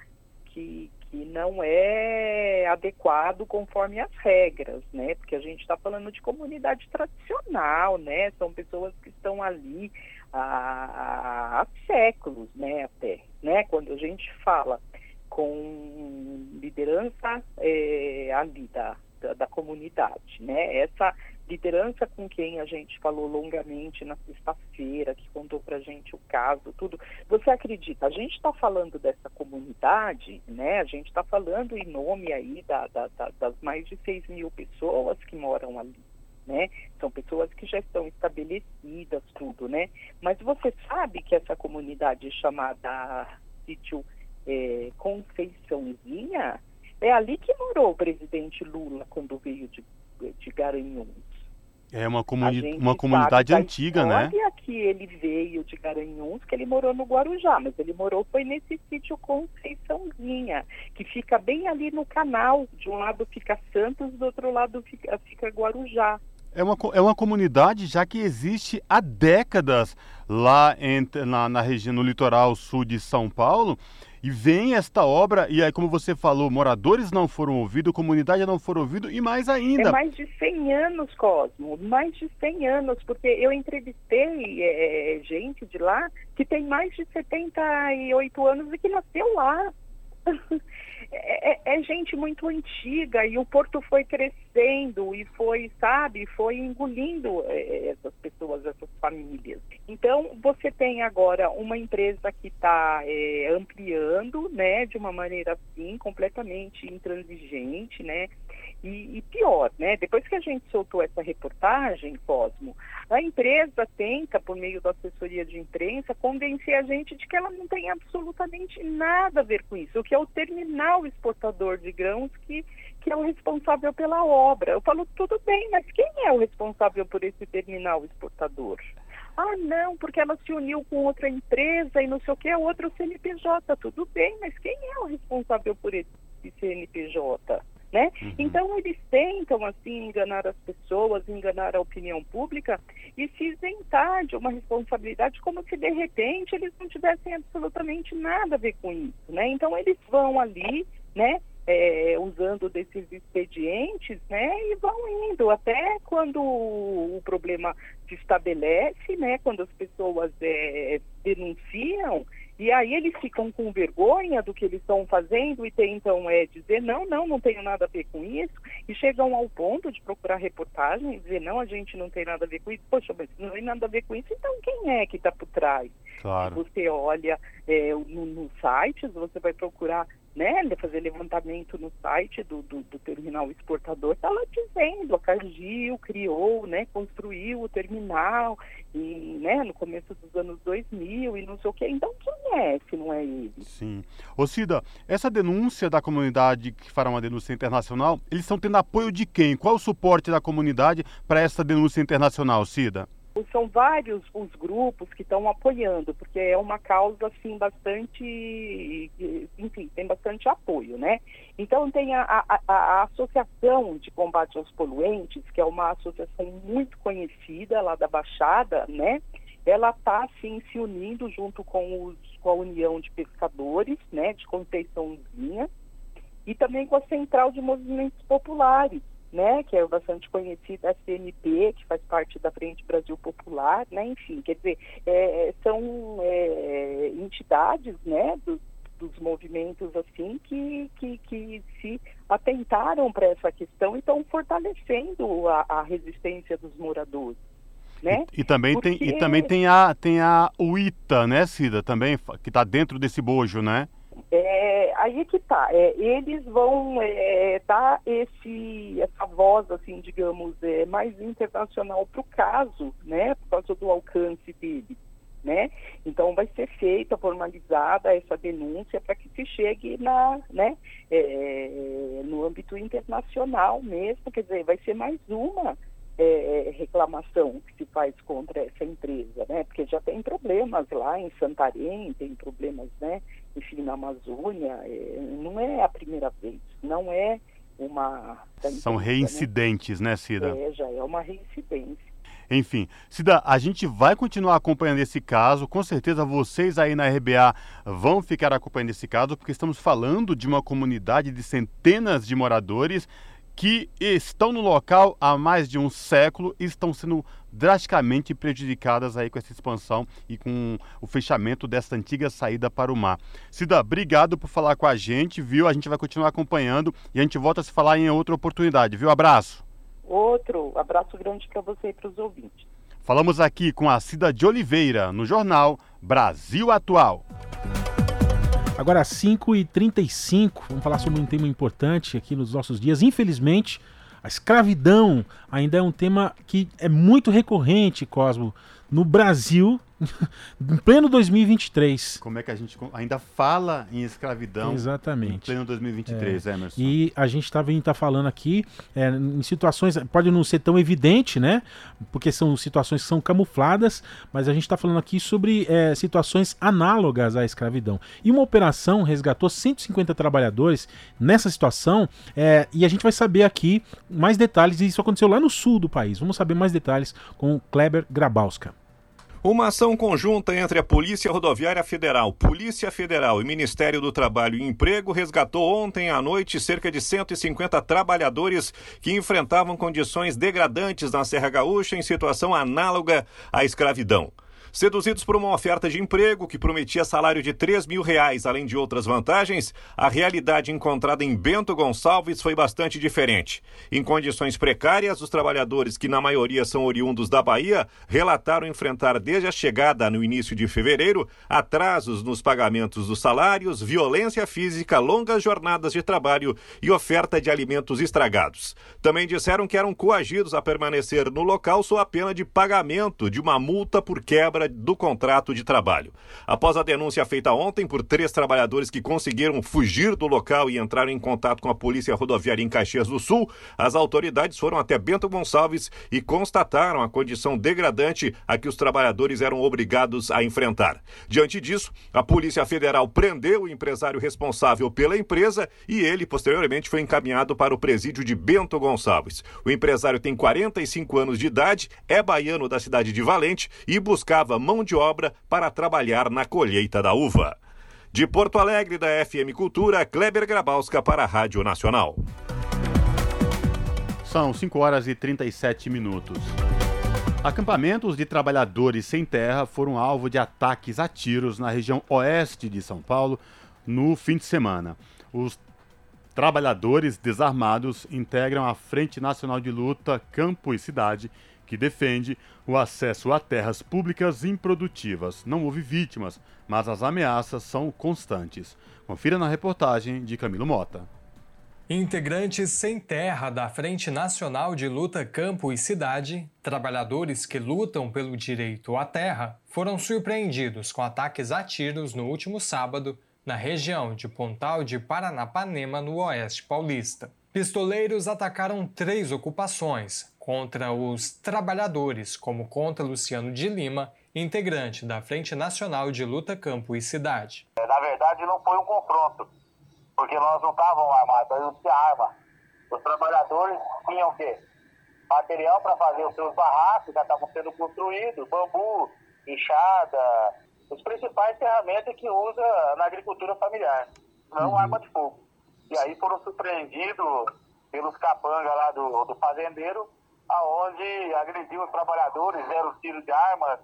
que, que não é adequado conforme as regras, né? Porque a gente está falando de comunidade tradicional, né? São pessoas que estão ali há, há séculos, né? Até, né? Quando a gente fala com liderança é, ali da, da, da comunidade, né? Essa liderança com quem a gente falou longamente na sexta-feira, que contou para a gente o caso, tudo. Você acredita? A gente está falando dessa comunidade, né? A gente está falando em nome aí da, da, da, das mais de 6 mil pessoas que moram ali. Né? São pessoas que já estão estabelecidas, tudo, né? Mas você sabe que essa comunidade chamada sítio é, Conceiçãozinha é ali que morou o presidente Lula quando veio de, de Garanhuns. É uma, comuni uma comunidade antiga, né? Que ele veio de Garanhuns, que ele morou no Guarujá, mas ele morou foi nesse sítio Conceiçãozinha, que fica bem ali no canal. De um lado fica Santos, do outro lado fica, fica Guarujá. É uma, é uma comunidade já que existe há décadas lá em, na, na região, no litoral sul de São Paulo. E vem esta obra, e aí, como você falou, moradores não foram ouvidos, comunidade não foram ouvidos, e mais ainda. É mais de 100 anos, Cosmo, mais de 100 anos, porque eu entrevistei é, gente de lá que tem mais de 78 anos e que nasceu lá. É, é, é, gente muito antiga e o porto foi crescendo e foi, sabe, foi engolindo é, essas pessoas, essas famílias. Então, você tem agora uma empresa que está é, ampliando, né, de uma maneira assim, completamente intransigente, né, e, e, pior, né? Depois que a gente soltou essa reportagem, Cosmo, a empresa tenta, por meio da assessoria de imprensa, convencer a gente de que ela não tem absolutamente nada a ver com isso, o que é o terminal exportador de grãos que, que é o responsável pela obra. Eu falo, tudo bem, mas quem é o responsável por esse terminal exportador? Ah, não, porque ela se uniu com outra empresa e não sei o que, é outro CNPJ. Tudo bem, mas quem é o responsável por esse CNPJ? Né? Uhum. Então eles tentam assim enganar as pessoas, enganar a opinião pública e se isentar de uma responsabilidade como se de repente eles não tivessem absolutamente nada a ver com isso, né? Então eles vão ali, né? É, usando desses expedientes, né, e vão indo até quando o problema se estabelece, né, quando as pessoas é, denunciam, e aí eles ficam com vergonha do que eles estão fazendo e tentam é, dizer não, não, não tenho nada a ver com isso. E chegam ao ponto de procurar reportagem e dizer não, a gente não tem nada a ver com isso. Poxa, mas não tem nada a ver com isso, então quem é que está por trás? Claro. Você olha é, no, no sites, você vai procurar né, fazer levantamento no site do, do, do terminal exportador, está lá dizendo, a Cargill criou, né, construiu o terminal e, né, no começo dos anos 2000 e não sei o que. Então, quem é se não é ele? Sim. Ô Cida, essa denúncia da comunidade que fará uma denúncia internacional, eles estão tendo apoio de quem? Qual o suporte da comunidade para essa denúncia internacional, Cida? São vários os grupos que estão apoiando, porque é uma causa assim bastante, enfim, tem bastante apoio, né? Então tem a, a, a, Associação de Combate aos Poluentes, que é uma associação muito conhecida lá da Baixada, né? Ela está assim se unindo junto com, os, com a União de Pescadores, né? De Conceiçãozinha e também com a Central de Movimentos Populares, né, que é bastante conhecida, a CNP, que faz parte da Frente Brasil Popular, né, enfim, quer dizer, é, são é, entidades, né, do, dos movimentos assim que, que, que se atentaram para essa questão e estão fortalecendo a, a resistência dos moradores. Né? E, e, também Porque... tem e também tem a tem a UITA, né, Cida, também que está dentro desse bojo, né? É, aí é que tá. É, eles vão é, dar esse, essa voz, assim, digamos, é, mais internacional para o caso, né? Por causa do alcance dele. Né? Então vai ser feita, formalizada essa denúncia para que se chegue na, né, é, no âmbito internacional mesmo, quer dizer, vai ser mais uma é, reclamação que se faz contra essa empresa, né? Porque já tem problemas lá em Santarém, tem problemas, né? Enfim, na Amazônia, é, não é a primeira vez, não é uma... São né? reincidentes, né, né Cida? É, já é uma reincidência. Enfim, Cida, a gente vai continuar acompanhando esse caso. Com certeza vocês aí na RBA vão ficar acompanhando esse caso, porque estamos falando de uma comunidade de centenas de moradores que estão no local há mais de um século e estão sendo drasticamente prejudicadas aí com essa expansão e com o fechamento dessa antiga saída para o mar. Cida, obrigado por falar com a gente, viu? A gente vai continuar acompanhando e a gente volta a se falar em outra oportunidade, viu? Abraço. Outro abraço grande para você e para os ouvintes. Falamos aqui com a Cida de Oliveira no jornal Brasil Atual. Agora, às 5h35, vamos falar sobre um tema importante aqui nos nossos dias. Infelizmente, a escravidão ainda é um tema que é muito recorrente, Cosmo, no Brasil em pleno 2023. Como é que a gente ainda fala em escravidão Exatamente. em pleno 2023, é. Emerson? E a gente está tá falando aqui é, em situações, pode não ser tão evidente, né? Porque são situações que são camufladas, mas a gente está falando aqui sobre é, situações análogas à escravidão. E uma operação resgatou 150 trabalhadores nessa situação é, e a gente vai saber aqui mais detalhes, e isso aconteceu lá no sul do país. Vamos saber mais detalhes com o Kleber Grabowska. Uma ação conjunta entre a Polícia Rodoviária Federal, Polícia Federal e Ministério do Trabalho e Emprego resgatou ontem à noite cerca de 150 trabalhadores que enfrentavam condições degradantes na Serra Gaúcha em situação análoga à escravidão. Seduzidos por uma oferta de emprego que prometia salário de 3 mil reais, além de outras vantagens, a realidade encontrada em Bento Gonçalves foi bastante diferente. Em condições precárias, os trabalhadores, que na maioria são oriundos da Bahia, relataram enfrentar desde a chegada no início de fevereiro atrasos nos pagamentos dos salários, violência física, longas jornadas de trabalho e oferta de alimentos estragados. Também disseram que eram coagidos a permanecer no local sob a pena de pagamento de uma multa por quebra do contrato de trabalho. Após a denúncia feita ontem por três trabalhadores que conseguiram fugir do local e entraram em contato com a Polícia Rodoviária em Caxias do Sul, as autoridades foram até Bento Gonçalves e constataram a condição degradante a que os trabalhadores eram obrigados a enfrentar. Diante disso, a Polícia Federal prendeu o empresário responsável pela empresa e ele, posteriormente, foi encaminhado para o presídio de Bento Gonçalves. O empresário tem 45 anos de idade, é baiano da cidade de Valente e buscava mão de obra para trabalhar na colheita da uva. De Porto Alegre, da FM Cultura, Kleber Grabowska para a Rádio Nacional. São 5 horas e 37 minutos. Acampamentos de trabalhadores sem terra foram alvo de ataques a tiros na região oeste de São Paulo no fim de semana. Os trabalhadores desarmados integram a Frente Nacional de Luta Campo e Cidade que defende o acesso a terras públicas improdutivas. Não houve vítimas, mas as ameaças são constantes. Confira na reportagem de Camilo Mota. Integrantes sem terra da Frente Nacional de Luta Campo e Cidade, trabalhadores que lutam pelo direito à terra, foram surpreendidos com ataques a tiros no último sábado na região de Pontal de Paranapanema, no oeste paulista. Pistoleiros atacaram três ocupações, contra os trabalhadores, como conta Luciano de Lima, integrante da Frente Nacional de Luta Campo e Cidade. É, na verdade, não foi um confronto, porque nós não estávamos armados, não tinha arma. Os trabalhadores tinham o quê? Material para fazer os seus barracos, já estavam sendo construídos, bambu, enxada, as principais ferramentas que usa na agricultura familiar, não uhum. arma de fogo. E aí foram surpreendidos pelos capangas lá do, do fazendeiro, aonde agrediu os trabalhadores, deram tiro de arma,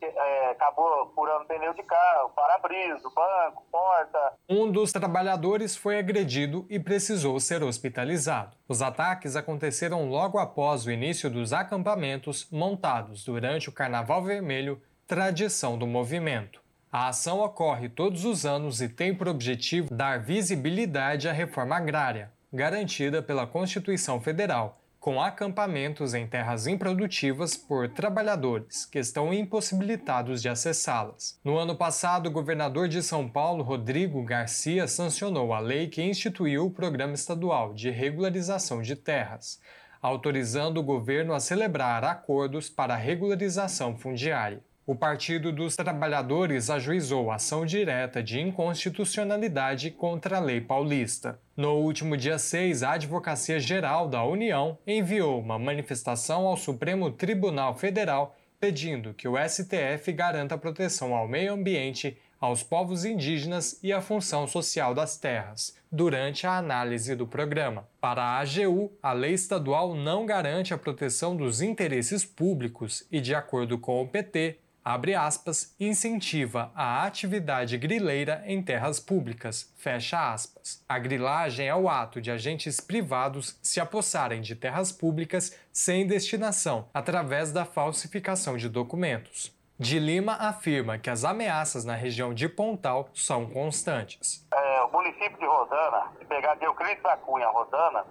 é, acabou furando pneu de carro, para-brisa, banco, porta. Um dos trabalhadores foi agredido e precisou ser hospitalizado. Os ataques aconteceram logo após o início dos acampamentos montados durante o Carnaval Vermelho, tradição do movimento. A ação ocorre todos os anos e tem por objetivo dar visibilidade à reforma agrária, garantida pela Constituição Federal com acampamentos em terras improdutivas por trabalhadores que estão impossibilitados de acessá-las. No ano passado, o governador de São Paulo, Rodrigo Garcia, sancionou a lei que instituiu o Programa Estadual de Regularização de Terras, autorizando o governo a celebrar acordos para regularização fundiária. O Partido dos Trabalhadores ajuizou ação direta de inconstitucionalidade contra a lei paulista. No último dia 6, a Advocacia Geral da União enviou uma manifestação ao Supremo Tribunal Federal pedindo que o STF garanta proteção ao meio ambiente, aos povos indígenas e à função social das terras, durante a análise do programa. Para a AGU, a lei estadual não garante a proteção dos interesses públicos e, de acordo com o PT, abre aspas, incentiva a atividade grileira em terras públicas, fecha aspas. A grilagem é o ato de agentes privados se apossarem de terras públicas sem destinação, através da falsificação de documentos. De Lima afirma que as ameaças na região de Pontal são constantes. É, o município de Rosana, se pegar de Euclides da Cunha, Rosana,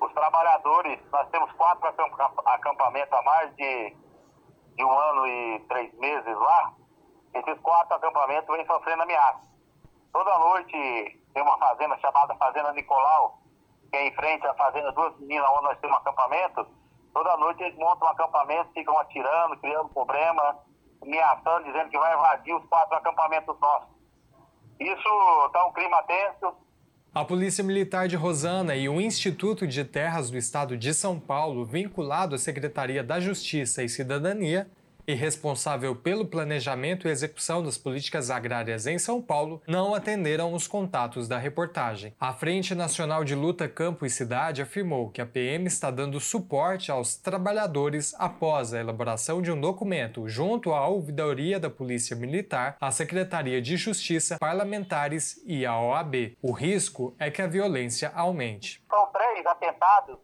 os trabalhadores, nós temos quatro acampamentos a mais de de um ano e três meses lá, esses quatro acampamentos vêm sofrendo ameaça. Toda noite tem uma fazenda chamada Fazenda Nicolau, que é em frente à Fazenda Duas Meninas, onde nós temos um acampamento. Toda noite eles montam um acampamento, ficam atirando, criando problema, ameaçando, dizendo que vai invadir os quatro acampamentos nossos. Isso está um clima tenso, a Polícia Militar de Rosana e o Instituto de Terras do Estado de São Paulo, vinculado à Secretaria da Justiça e Cidadania, e responsável pelo planejamento e execução das políticas agrárias em São Paulo, não atenderam os contatos da reportagem. A Frente Nacional de Luta Campo e Cidade afirmou que a PM está dando suporte aos trabalhadores após a elaboração de um documento junto à ouvidoria da Polícia Militar, à Secretaria de Justiça, parlamentares e à OAB. O risco é que a violência aumente. São três atentados,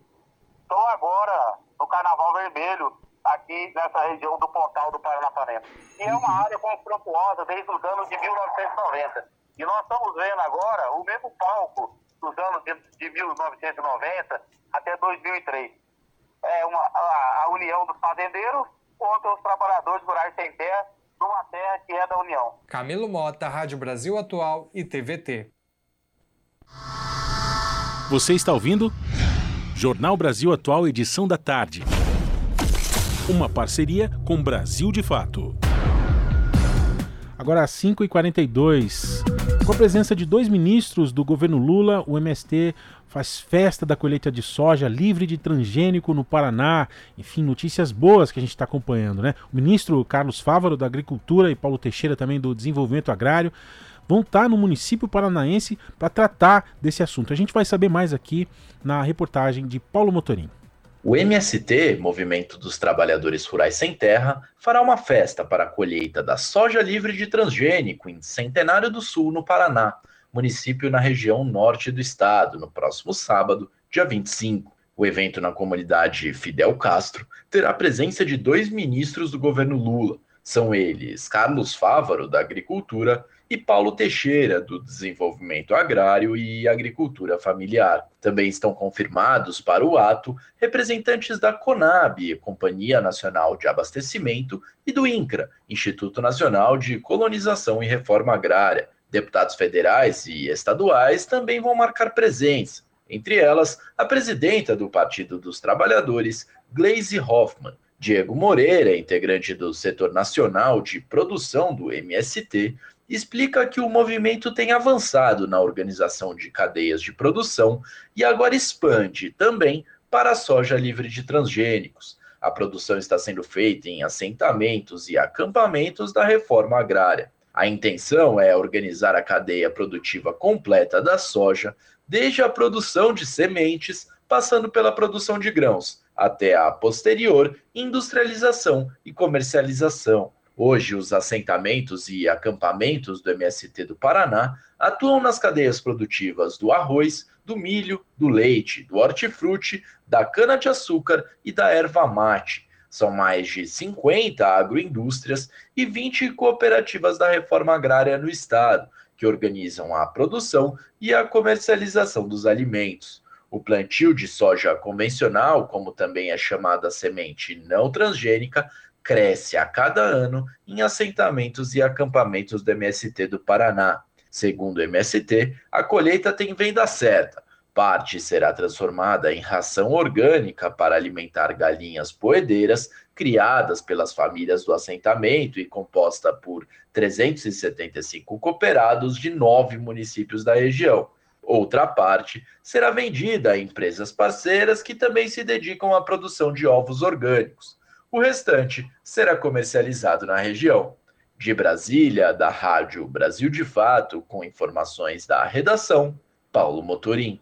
estão agora no Carnaval Vermelho aqui nessa região do Pontal do Paranapanema. E é uma área confrontuosa desde os anos de 1990. E nós estamos vendo agora o mesmo palco dos anos de, de 1990 até 2003. É uma, a, a união dos fazendeiros contra os trabalhadores rurais sem terra, numa terra que é da União. Camilo Mota, Rádio Brasil Atual e TVT. Você está ouvindo? Jornal Brasil Atual, edição da tarde. Uma parceria com Brasil de Fato. Agora às 5h42. Com a presença de dois ministros do governo Lula, o MST faz festa da colheita de soja livre de transgênico no Paraná. Enfim, notícias boas que a gente está acompanhando, né? O ministro Carlos Fávaro da Agricultura e Paulo Teixeira também do Desenvolvimento Agrário vão estar no município paranaense para tratar desse assunto. A gente vai saber mais aqui na reportagem de Paulo Motorim. O MST, Movimento dos Trabalhadores Rurais Sem Terra, fará uma festa para a colheita da soja livre de transgênico em Centenário do Sul, no Paraná, município na região norte do estado, no próximo sábado, dia 25. O evento na comunidade Fidel Castro terá a presença de dois ministros do governo Lula. São eles Carlos Fávaro, da Agricultura, e Paulo Teixeira, do Desenvolvimento Agrário e Agricultura Familiar. Também estão confirmados para o ato representantes da CONAB, Companhia Nacional de Abastecimento, e do INCRA, Instituto Nacional de Colonização e Reforma Agrária. Deputados federais e estaduais também vão marcar presença, entre elas a presidenta do Partido dos Trabalhadores, Gleisi Hoffmann, Diego Moreira, integrante do setor nacional de produção do MST, explica que o movimento tem avançado na organização de cadeias de produção e agora expande também para a soja livre de transgênicos. A produção está sendo feita em assentamentos e acampamentos da reforma agrária. A intenção é organizar a cadeia produtiva completa da soja, desde a produção de sementes passando pela produção de grãos, até a posterior industrialização e comercialização. Hoje, os assentamentos e acampamentos do MST do Paraná atuam nas cadeias produtivas do arroz, do milho, do leite, do hortifruti, da cana-de-açúcar e da erva mate. São mais de 50 agroindústrias e 20 cooperativas da reforma agrária no estado, que organizam a produção e a comercialização dos alimentos. O plantio de soja convencional, como também é chamada semente não transgênica, cresce a cada ano em assentamentos e acampamentos do MST do Paraná. Segundo o MST, a colheita tem venda certa. Parte será transformada em ração orgânica para alimentar galinhas poedeiras criadas pelas famílias do assentamento e composta por 375 cooperados de nove municípios da região. Outra parte será vendida a empresas parceiras que também se dedicam à produção de ovos orgânicos. O restante será comercializado na região. De Brasília, da Rádio Brasil de Fato, com informações da redação, Paulo Motorim.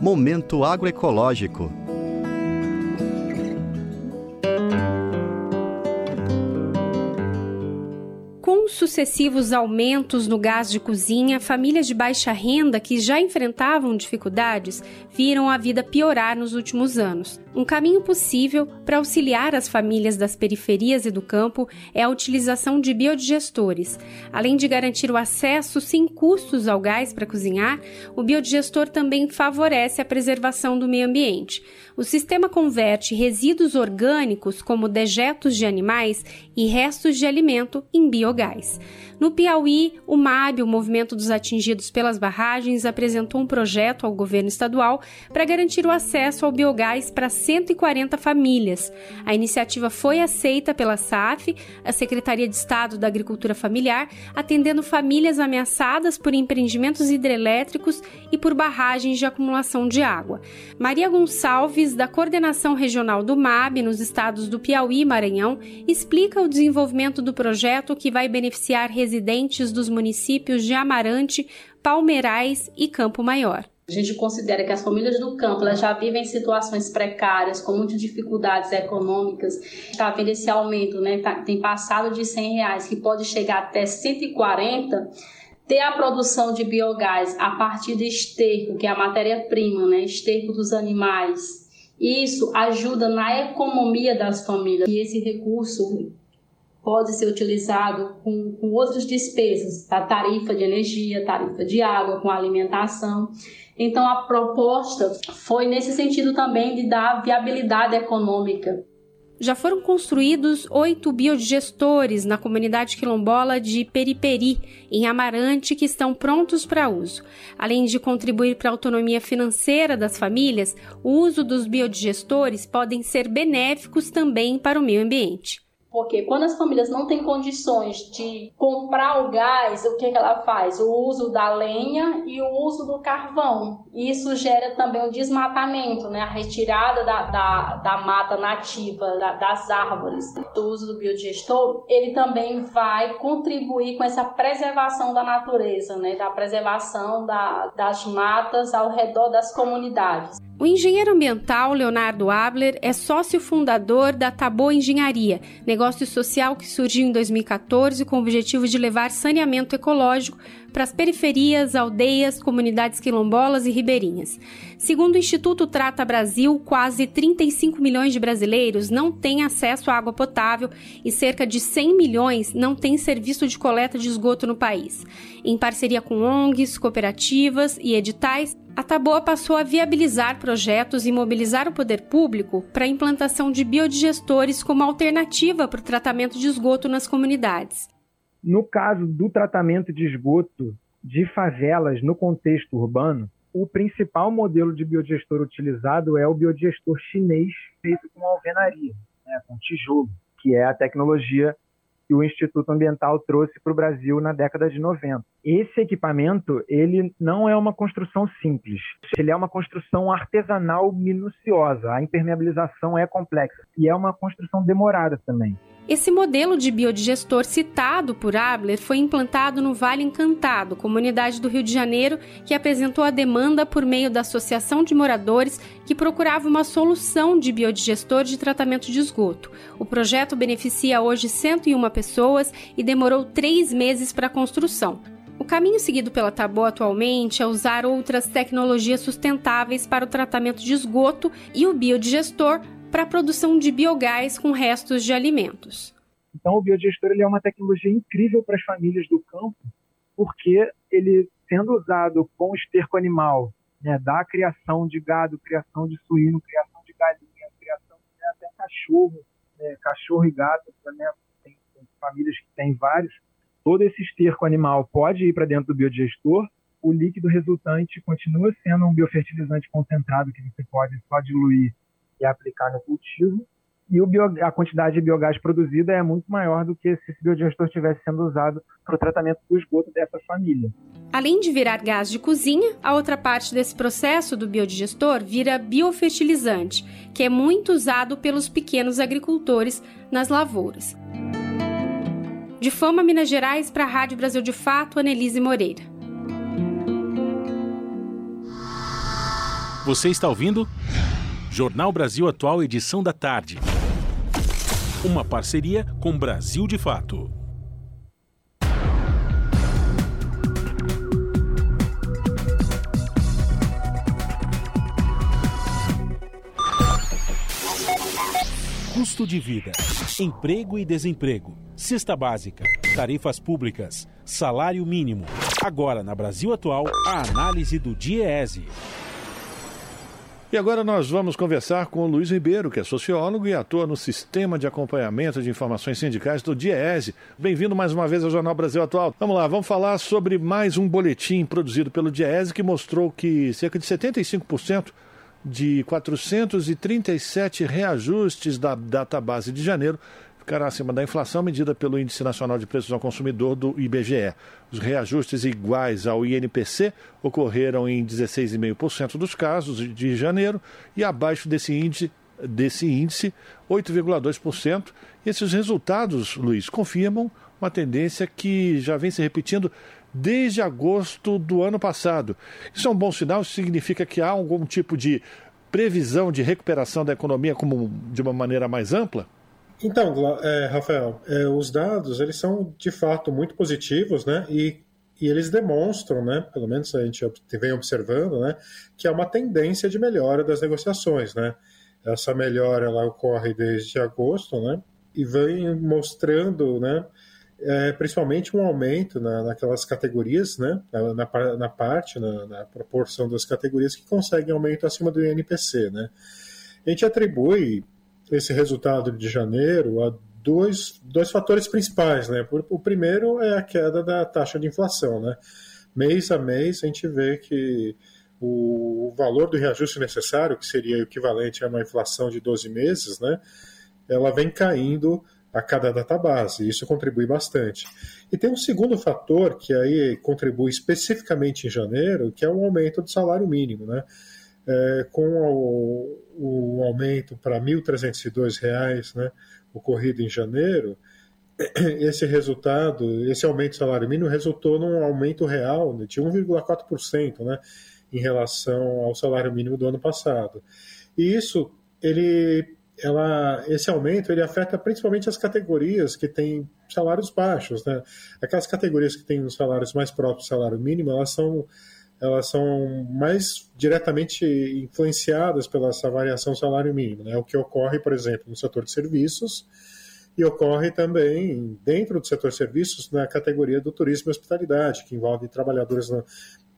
Momento agroecológico. Sucessivos aumentos no gás de cozinha, famílias de baixa renda que já enfrentavam dificuldades viram a vida piorar nos últimos anos. Um caminho possível para auxiliar as famílias das periferias e do campo é a utilização de biodigestores. Além de garantir o acesso sem custos ao gás para cozinhar, o biodigestor também favorece a preservação do meio ambiente. O sistema converte resíduos orgânicos, como dejetos de animais e restos de alimento, em biogás. No Piauí, o MAB, o Movimento dos Atingidos pelas Barragens, apresentou um projeto ao governo estadual para garantir o acesso ao biogás para 140 famílias. A iniciativa foi aceita pela SAF, a Secretaria de Estado da Agricultura Familiar, atendendo famílias ameaçadas por empreendimentos hidrelétricos e por barragens de acumulação de água. Maria Gonçalves, da Coordenação Regional do MAB nos estados do Piauí e Maranhão, explica o desenvolvimento do projeto que vai beneficiar residentes residentes dos municípios de Amarante, Palmeirais e Campo Maior. A gente considera que as famílias do campo elas já vivem situações precárias, com muitas dificuldades econômicas. Está vendo esse aumento, né? Tá, tem passado de 100 reais, que pode chegar até 140 ter a produção de biogás a partir de esterco, que é a matéria-prima, né? Esterco dos animais. Isso ajuda na economia das famílias. E esse recurso pode ser utilizado com, com outras despesas, a tarifa de energia, tarifa de água, com alimentação. Então, a proposta foi nesse sentido também de dar viabilidade econômica. Já foram construídos oito biodigestores na comunidade quilombola de Periperi, em Amarante, que estão prontos para uso. Além de contribuir para a autonomia financeira das famílias, o uso dos biodigestores podem ser benéficos também para o meio ambiente. Porque quando as famílias não têm condições de comprar o gás, o que, que ela faz? O uso da lenha e o uso do carvão. Isso gera também o desmatamento, né? a retirada da, da, da mata nativa, da, das árvores. O uso do biodigestor, ele também vai contribuir com essa preservação da natureza, né? da preservação da, das matas ao redor das comunidades. O engenheiro ambiental Leonardo Abler é sócio fundador da Taboa Engenharia, negócio social que surgiu em 2014 com o objetivo de levar saneamento ecológico para as periferias, aldeias, comunidades quilombolas e ribeirinhas. Segundo o Instituto Trata Brasil, quase 35 milhões de brasileiros não têm acesso à água potável e cerca de 100 milhões não têm serviço de coleta de esgoto no país. Em parceria com ONGs, cooperativas e editais, a Taboa passou a viabilizar projetos e mobilizar o poder público para a implantação de biodigestores como alternativa para o tratamento de esgoto nas comunidades. No caso do tratamento de esgoto de favelas no contexto urbano, o principal modelo de biodigestor utilizado é o biodigestor chinês feito com alvenaria, né, com tijolo, que é a tecnologia que o Instituto Ambiental trouxe para o Brasil na década de 90. Esse equipamento, ele não é uma construção simples. Ele é uma construção artesanal minuciosa. A impermeabilização é complexa e é uma construção demorada também. Esse modelo de biodigestor citado por Abler foi implantado no Vale Encantado, comunidade do Rio de Janeiro, que apresentou a demanda por meio da Associação de Moradores que procurava uma solução de biodigestor de tratamento de esgoto. O projeto beneficia hoje 101 pessoas e demorou três meses para a construção. O caminho seguido pela Tabo atualmente é usar outras tecnologias sustentáveis para o tratamento de esgoto e o biodigestor para a produção de biogás com restos de alimentos. Então, o biodigestor é uma tecnologia incrível para as famílias do campo, porque ele, sendo usado com esterco animal, né, da criação de gado, criação de suíno, criação de galinha, criação de até cachorro, né, cachorro e gato, né, tem, tem famílias que têm vários, todo esse esterco animal pode ir para dentro do biodigestor, o líquido resultante continua sendo um biofertilizante concentrado que você pode só diluir e aplicar no cultivo. E o bio, a quantidade de biogás produzida é muito maior do que se esse biodigestor estivesse sendo usado para o tratamento do esgoto dessa família. Além de virar gás de cozinha, a outra parte desse processo do biodigestor vira biofertilizante, que é muito usado pelos pequenos agricultores nas lavouras. De Fama, Minas Gerais, para a Rádio Brasil de Fato, Anelise Moreira. Você está ouvindo? Jornal Brasil Atual, edição da tarde. Uma parceria com Brasil de Fato. Custo de vida, emprego e desemprego, cesta básica, tarifas públicas, salário mínimo. Agora, na Brasil Atual, a análise do DIEESE. E agora nós vamos conversar com o Luiz Ribeiro, que é sociólogo e atua no Sistema de Acompanhamento de Informações Sindicais do DIEESE. Bem-vindo mais uma vez ao Jornal Brasil Atual. Vamos lá, vamos falar sobre mais um boletim produzido pelo DIEESE que mostrou que cerca de 75% de 437 reajustes da database de janeiro ficará acima da inflação medida pelo Índice Nacional de Preços ao Consumidor do IBGE. Os reajustes iguais ao INPC ocorreram em 16,5% dos casos de janeiro e abaixo desse índice, desse índice 8,2%. Esses resultados, Luiz, confirmam uma tendência que já vem se repetindo desde agosto do ano passado. Isso é um bom sinal? Significa que há algum tipo de previsão de recuperação da economia como de uma maneira mais ampla? Então, é, Rafael, é, os dados eles são de fato muito positivos, né? E, e eles demonstram, né? Pelo menos a gente vem observando, né? Que há uma tendência de melhora das negociações, né? Essa melhora ela ocorre desde agosto, né? E vem mostrando, né? É, principalmente um aumento na, naquelas categorias, né? Na, na, na parte, na, proporção das categorias que conseguem aumento acima do INPC, né? A gente atribui esse resultado de janeiro a dois, dois fatores principais. Né? O primeiro é a queda da taxa de inflação. Né? Mês a mês, a gente vê que o valor do reajuste necessário, que seria equivalente a uma inflação de 12 meses, né? ela vem caindo a cada database. Isso contribui bastante. E tem um segundo fator que aí contribui especificamente em janeiro, que é o aumento do salário mínimo. Né? É, com o, o aumento para R$ 1.302, né, ocorrido em janeiro, esse resultado, esse aumento do salário mínimo resultou num aumento real de 1,4%, né, em relação ao salário mínimo do ano passado. E isso, ele, ela, esse aumento, ele afeta principalmente as categorias que têm salários baixos, né? Aquelas categorias que têm os salários mais próximos do salário mínimo, elas são elas são mais diretamente influenciadas pela essa variação salário mínimo, né? O que ocorre, por exemplo, no setor de serviços e ocorre também dentro do setor de serviços na categoria do turismo e hospitalidade, que envolve trabalhadores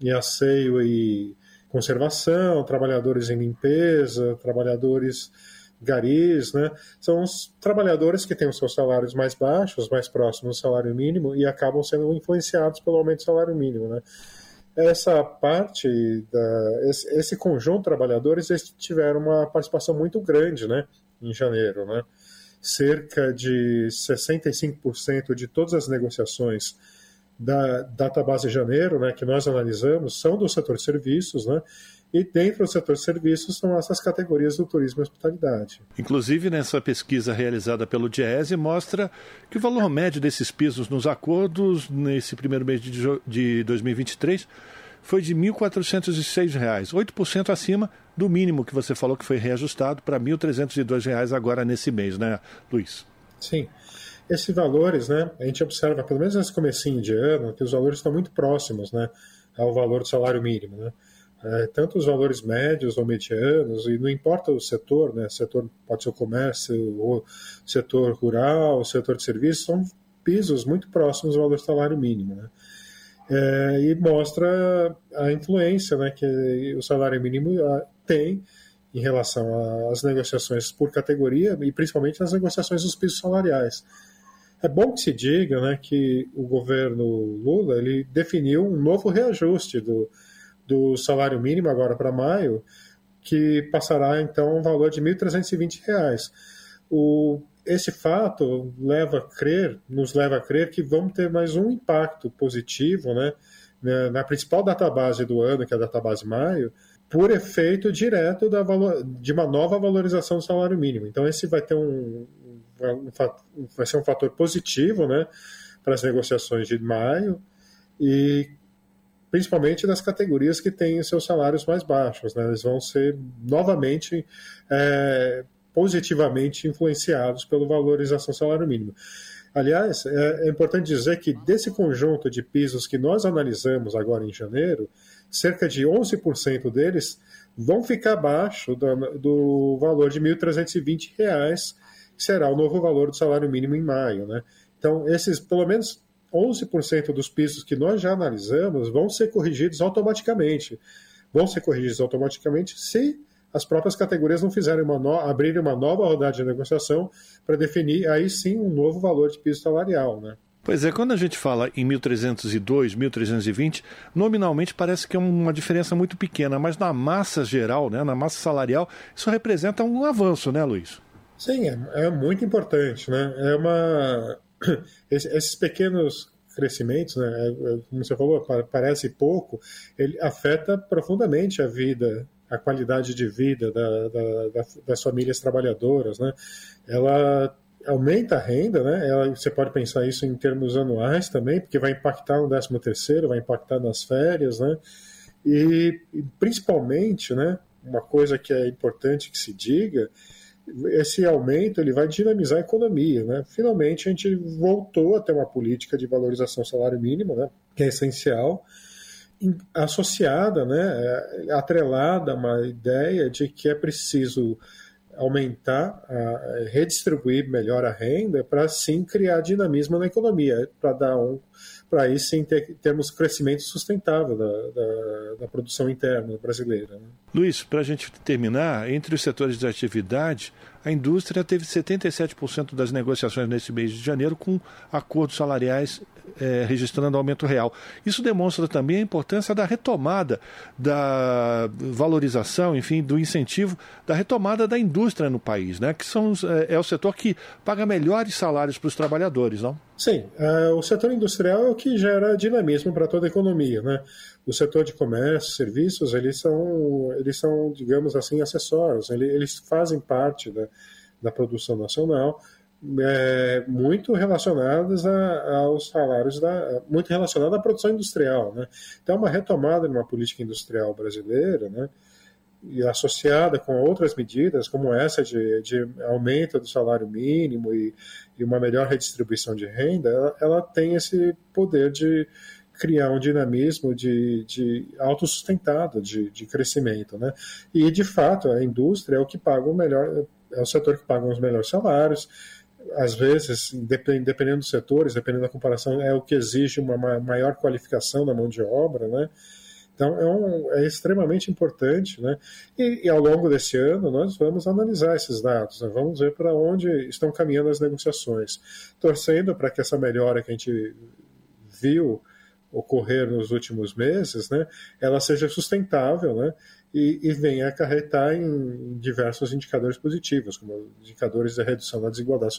em asseio e conservação, trabalhadores em limpeza, trabalhadores garis, né? São os trabalhadores que têm os seus salários mais baixos, mais próximos do salário mínimo e acabam sendo influenciados pelo aumento do salário mínimo, né? Essa parte, da, esse, esse, conjunto de trabalhadores, eles tiveram uma participação muito grande né, em janeiro. Né? Cerca de 65% de todas as negociações da database janeiro, né, que nós analisamos, são do setor de serviços, né, E dentro do setor de serviços são essas categorias do turismo e hospitalidade. Inclusive, nessa pesquisa realizada pelo DIESE, mostra que o valor médio desses pisos nos acordos nesse primeiro mês de 2023 foi de R$ 1.406, 8% acima do mínimo que você falou que foi reajustado para R$ 1.302 agora nesse mês, né, Luiz? Sim. Esses valores, né, a gente observa, pelo menos nesse comecinho de ano, que os valores estão muito próximos, né, ao valor do salário mínimo, né. É, tanto os valores médios ou medianos, e não importa o setor, né, setor pode ser o comércio, o setor rural, o setor de serviços, são pisos muito próximos ao valor do salário mínimo, né. É, e mostra a influência né, que o salário mínimo ah, tem em relação às negociações por categoria e principalmente as negociações dos pisos salariais. É bom que se diga né, que o governo Lula ele definiu um novo reajuste do, do salário mínimo agora para maio, que passará então um valor de R$ 1.320. O, esse fato leva a crer, nos leva a crer que vamos ter mais um impacto positivo né, na, na principal database do ano, que é a database maio, por efeito direto da de uma nova valorização do salário mínimo. Então, esse vai ter um, um, vai ser um fator positivo né, para as negociações de maio e principalmente das categorias que têm seus salários mais baixos. Né, eles vão ser novamente é, positivamente influenciados pela valorização do salário mínimo. Aliás, é, é, importante dizer que desse conjunto de pisos que nós analisamos agora em janeiro, cerca de 11% deles vão ficar abaixo do, do valor de R$ 1.320, que será o novo valor do salário mínimo em maio. Né? Então, esses, pelo menos 11% dos pisos que nós já analisamos vão ser corrigidos automaticamente. Vão ser corrigidos automaticamente se as próprias categorias não fizerem uma no... abrirem uma nova rodada de negociação para definir aí sim um novo valor de piso salarial, né? Pois é, quando a gente fala em 1302, 1320, nominalmente parece que é uma diferença muito pequena, mas na massa geral, né, na massa salarial, isso representa um avanço, né, Luiz? Sim, é, é muito importante, né? É uma esses pequenos crescimentos, né, é, é, como você falou, parece pouco, ele afeta profundamente a vida a qualidade de vida da, da, da, das famílias trabalhadoras, né? Ela aumenta a renda, né? Ela, você pode pensar isso em termos anuais também, porque vai impactar no 13 terceiro, vai impactar nas férias, né? E, e principalmente, né? Uma coisa que é importante que se diga, esse aumento ele vai dinamizar a economia, né? Finalmente a gente voltou a ter uma política de valorização do salário mínimo, né? Que é essencial associada, né, atrelada a uma ideia de que é preciso aumentar, redistribuir melhor a renda para sim criar dinamismo na economia, para dar um, para aí sim ter, termos crescimento sustentável da, da, da produção interna brasileira. Né? Luiz, para a gente terminar, entre os setores de atividade, a indústria teve 77% das negociações nesse mês de janeiro com acordos salariais é, registrando aumento real. Isso demonstra também a importância da retomada da valorização, enfim, do incentivo da retomada da indústria no país, né? Que são, é, é o setor que paga melhores salários para os trabalhadores, não? Sim, é, o setor industrial é o que gera dinamismo para toda a economia, né? O setor de comércio, serviços, eles são, eles são, digamos assim, acessórios. Eles fazem parte da, da produção nacional, é, muito relacionadas a, aos salários da muito relacionada à produção industrial, né? Então uma retomada de uma política industrial brasileira, né? E associada com outras medidas, como essa de, de aumento do salário mínimo e, e uma melhor redistribuição de renda, ela, ela, tem esse poder de criar um dinamismo de, de autossustentado, de, de crescimento, né? E de fato a indústria é o que paga o melhor, é o setor que paga os melhores salários, às vezes, dependendo dos setores, dependendo da comparação, é o que exige uma maior qualificação da mão de obra, né? Então, é, um, é extremamente importante, né? E, e, ao longo desse ano, nós vamos analisar esses dados, né? vamos ver para onde estão caminhando as negociações, torcendo para que essa melhora que a gente viu ocorrer nos últimos meses, né, ela seja sustentável, né, e, e venha acarretar em diversos indicadores positivos, como indicadores da redução da desigualdade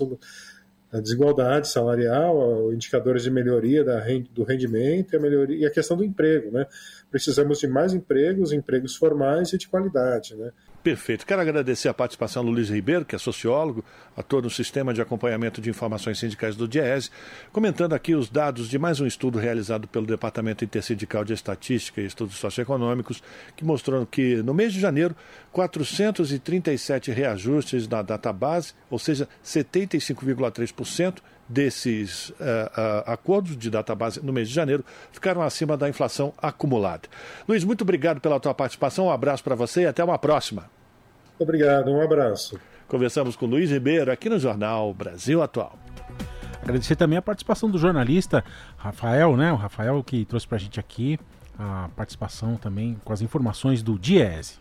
a desigualdade salarial, indicadores de melhoria do rendimento e a, melhoria, e a questão do emprego. Né? Precisamos de mais empregos, empregos formais e de qualidade. Né? Perfeito. Quero agradecer a participação do Luiz Ribeiro, que é sociólogo, ator no Sistema de Acompanhamento de Informações Sindicais do DIESE, comentando aqui os dados de mais um estudo realizado pelo Departamento Intersindical de Estatística e Estudos Socioeconômicos, que mostrou que no mês de janeiro, 437 reajustes na database, ou seja, 75,3%, desses uh, uh, acordos de database no mês de janeiro ficaram acima da inflação acumulada. Luiz, muito obrigado pela tua participação, um abraço para você e até uma próxima. Obrigado, um abraço. Conversamos com Luiz Ribeiro aqui no Jornal Brasil Atual. Agradecer também a participação do jornalista Rafael, né? O Rafael que trouxe para a gente aqui a participação também com as informações do Diese.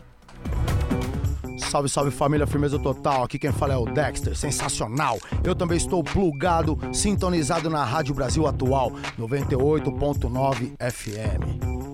Salve, salve família, firmeza total. Aqui quem fala é o Dexter, sensacional. Eu também estou plugado, sintonizado na Rádio Brasil Atual, 98.9 FM.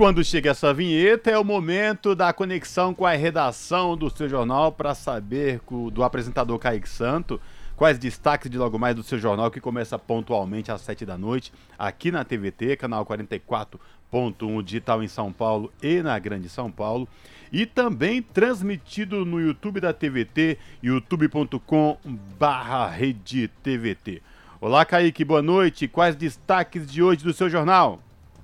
quando chega essa vinheta, é o momento da conexão com a redação do seu jornal para saber do apresentador Kaique Santo quais destaques de logo mais do seu jornal que começa pontualmente às 7 da noite aqui na TVT, canal 44.1 digital em São Paulo e na Grande São Paulo. E também transmitido no YouTube da TVT, youtube.com barra Olá, Kaique, boa noite. Quais destaques de hoje do seu jornal?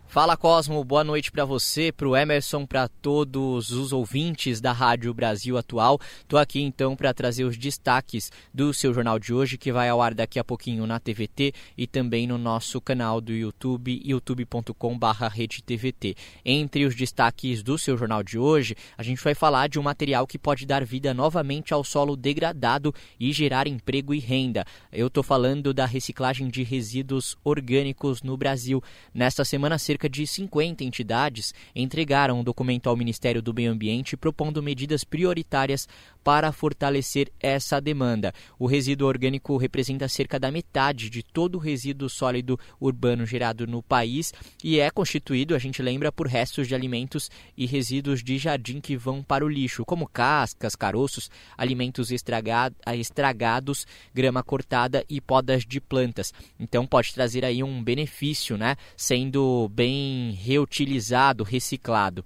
Fala Cosmo, boa noite para você, para o Emerson, para todos os ouvintes da Rádio Brasil Atual. Tô aqui então para trazer os destaques do seu jornal de hoje, que vai ao ar daqui a pouquinho na TVT e também no nosso canal do YouTube, youtube.com/redetvt. Entre os destaques do seu jornal de hoje, a gente vai falar de um material que pode dar vida novamente ao solo degradado e gerar emprego e renda. Eu tô falando da reciclagem de resíduos orgânicos no Brasil. Nesta semana, cerca cerca de 50 entidades entregaram um documento ao Ministério do Meio Ambiente propondo medidas prioritárias para fortalecer essa demanda. O resíduo orgânico representa cerca da metade de todo o resíduo sólido urbano gerado no país e é constituído, a gente lembra, por restos de alimentos e resíduos de jardim que vão para o lixo, como cascas, caroços, alimentos estragados, grama cortada e podas de plantas. Então pode trazer aí um benefício, né? Sendo bem reutilizado, reciclado.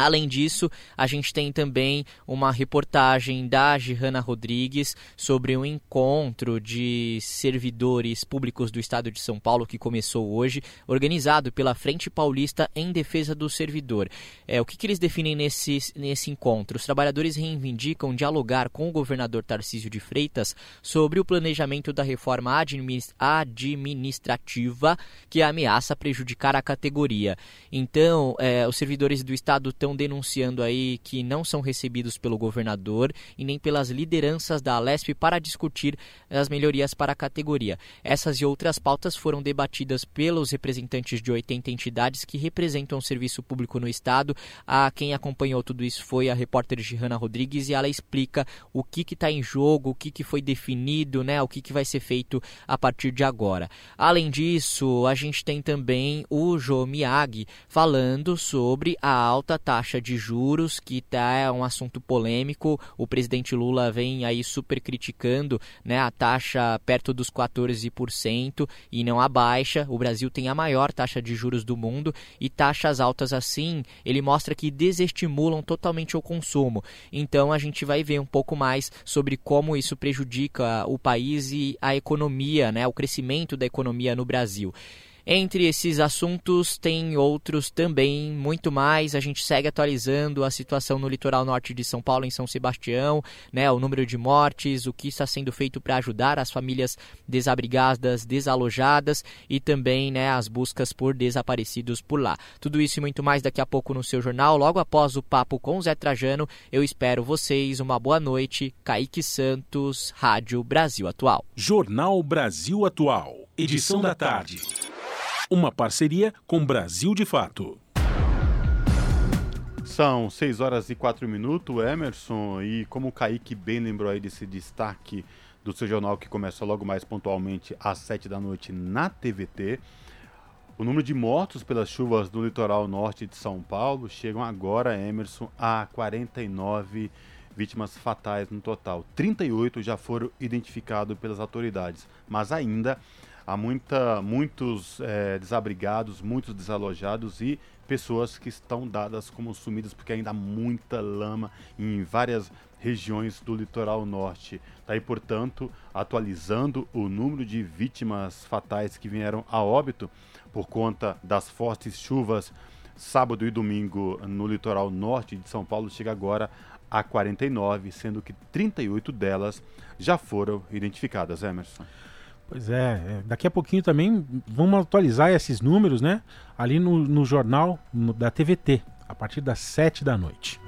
Além disso, a gente tem também uma reportagem da Gihanna Rodrigues sobre um encontro de servidores públicos do estado de São Paulo que começou hoje, organizado pela Frente Paulista em Defesa do Servidor. É, o que, que eles definem nesse, nesse encontro? Os trabalhadores reivindicam dialogar com o governador Tarcísio de Freitas sobre o planejamento da reforma administrativa que ameaça prejudicar a categoria. Então, é, os servidores do estado estão estão denunciando aí que não são recebidos pelo governador e nem pelas lideranças da Alesp para discutir as melhorias para a categoria. Essas e outras pautas foram debatidas pelos representantes de 80 entidades que representam o serviço público no estado. A quem acompanhou tudo isso foi a repórter Gihanna Rodrigues e ela explica o que está em jogo, o que, que foi definido, né, o que, que vai ser feito a partir de agora. Além disso, a gente tem também o Jô falando sobre a alta taxa taxa de juros, que tá é um assunto polêmico. O presidente Lula vem aí super criticando né, a taxa perto dos 14% e não a baixa. O Brasil tem a maior taxa de juros do mundo e taxas altas assim, ele mostra que desestimulam totalmente o consumo. Então a gente vai ver um pouco mais sobre como isso prejudica o país e a economia, né, o crescimento da economia no Brasil. Entre esses assuntos tem outros também, muito mais. A gente segue atualizando a situação no litoral norte de São Paulo, em São Sebastião, né, o número de mortes, o que está sendo feito para ajudar as famílias desabrigadas, desalojadas e também né, as buscas por desaparecidos por lá. Tudo isso e muito mais daqui a pouco no seu jornal. Logo após o papo com Zé Trajano, eu espero vocês. Uma boa noite. Kaique Santos, Rádio Brasil Atual. Jornal Brasil Atual, edição da tarde uma parceria com Brasil de Fato. São 6 horas e 4 minutos, Emerson, e como o Kaique bem lembrou aí desse destaque do seu jornal que começa logo mais pontualmente às 7 da noite na TVT, o número de mortos pelas chuvas do litoral norte de São Paulo chegam agora, Emerson, a 49 vítimas fatais no total. 38 já foram identificados pelas autoridades, mas ainda há muita, muitos é, desabrigados, muitos desalojados e pessoas que estão dadas como sumidas porque ainda há muita lama em várias regiões do litoral norte. Daí, portanto, atualizando o número de vítimas fatais que vieram a óbito por conta das fortes chuvas sábado e domingo no litoral norte de São Paulo chega agora a 49, sendo que 38 delas já foram identificadas, Emerson. Pois é, é, daqui a pouquinho também vamos atualizar esses números, né? Ali no, no jornal no, da TVT, a partir das 7 da noite.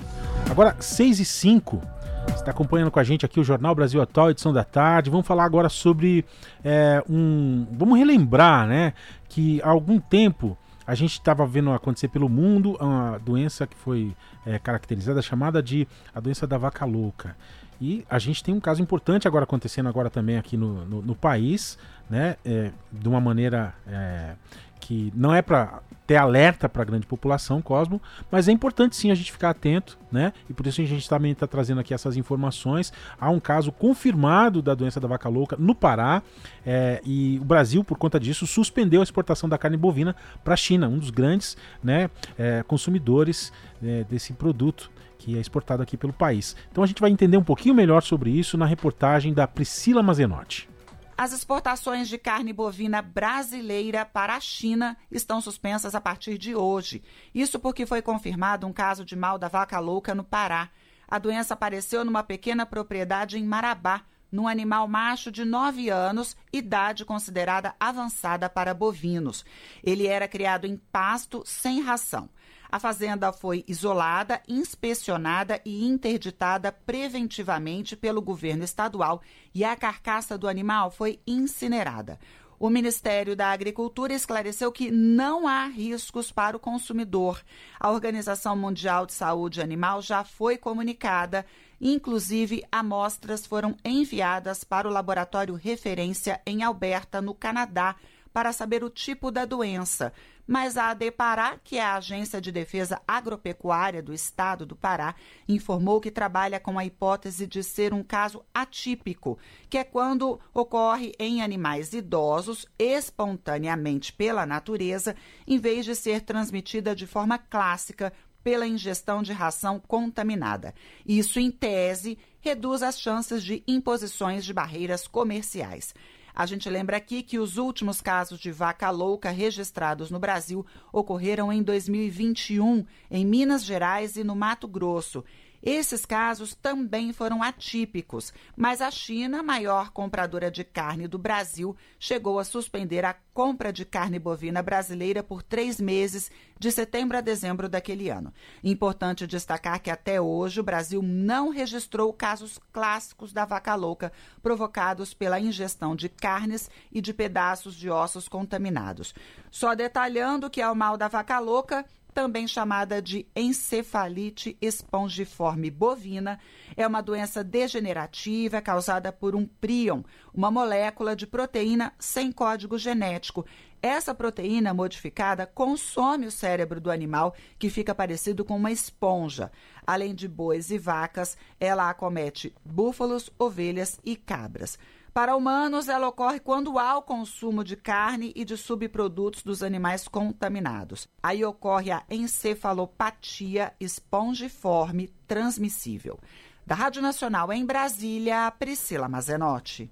Agora, 6 e 5, você está acompanhando com a gente aqui o Jornal Brasil Atual, edição da tarde. Vamos falar agora sobre é, um. Vamos relembrar, né? Que há algum tempo a gente estava vendo acontecer pelo mundo uma doença que foi é, caracterizada, chamada de a doença da vaca louca. E a gente tem um caso importante agora acontecendo agora também aqui no, no, no país, né? É, de uma maneira é, que não é para ter alerta para a grande população, Cosmo, mas é importante sim a gente ficar atento, né? E por isso a gente também está trazendo aqui essas informações. Há um caso confirmado da doença da vaca louca no Pará é, e o Brasil, por conta disso, suspendeu a exportação da carne bovina para a China, um dos grandes né, é, consumidores é, desse produto que é exportado aqui pelo país. Então a gente vai entender um pouquinho melhor sobre isso na reportagem da Priscila Mazenotti. As exportações de carne bovina brasileira para a China estão suspensas a partir de hoje. Isso porque foi confirmado um caso de mal da vaca louca no Pará. A doença apareceu numa pequena propriedade em Marabá, num animal macho de 9 anos, idade considerada avançada para bovinos. Ele era criado em pasto sem ração. A fazenda foi isolada, inspecionada e interditada preventivamente pelo governo estadual e a carcaça do animal foi incinerada. O Ministério da Agricultura esclareceu que não há riscos para o consumidor. A Organização Mundial de Saúde Animal já foi comunicada. Inclusive, amostras foram enviadas para o laboratório referência em Alberta, no Canadá, para saber o tipo da doença mas a ADEPará, que é a Agência de Defesa Agropecuária do Estado do Pará, informou que trabalha com a hipótese de ser um caso atípico, que é quando ocorre em animais idosos espontaneamente pela natureza, em vez de ser transmitida de forma clássica pela ingestão de ração contaminada. Isso, em tese, reduz as chances de imposições de barreiras comerciais. A gente lembra aqui que os últimos casos de vaca louca registrados no Brasil ocorreram em 2021, em Minas Gerais e no Mato Grosso. Esses casos também foram atípicos, mas a China, maior compradora de carne do Brasil, chegou a suspender a compra de carne bovina brasileira por três meses, de setembro a dezembro daquele ano. Importante destacar que até hoje o Brasil não registrou casos clássicos da vaca louca provocados pela ingestão de carnes e de pedaços de ossos contaminados. Só detalhando que é o mal da vaca louca também chamada de encefalite espongiforme bovina, é uma doença degenerativa causada por um prion, uma molécula de proteína sem código genético. Essa proteína modificada consome o cérebro do animal, que fica parecido com uma esponja. Além de bois e vacas, ela acomete búfalos, ovelhas e cabras. Para humanos, ela ocorre quando há o consumo de carne e de subprodutos dos animais contaminados. Aí ocorre a encefalopatia espongiforme transmissível. Da Rádio Nacional em Brasília, Priscila Mazenotti.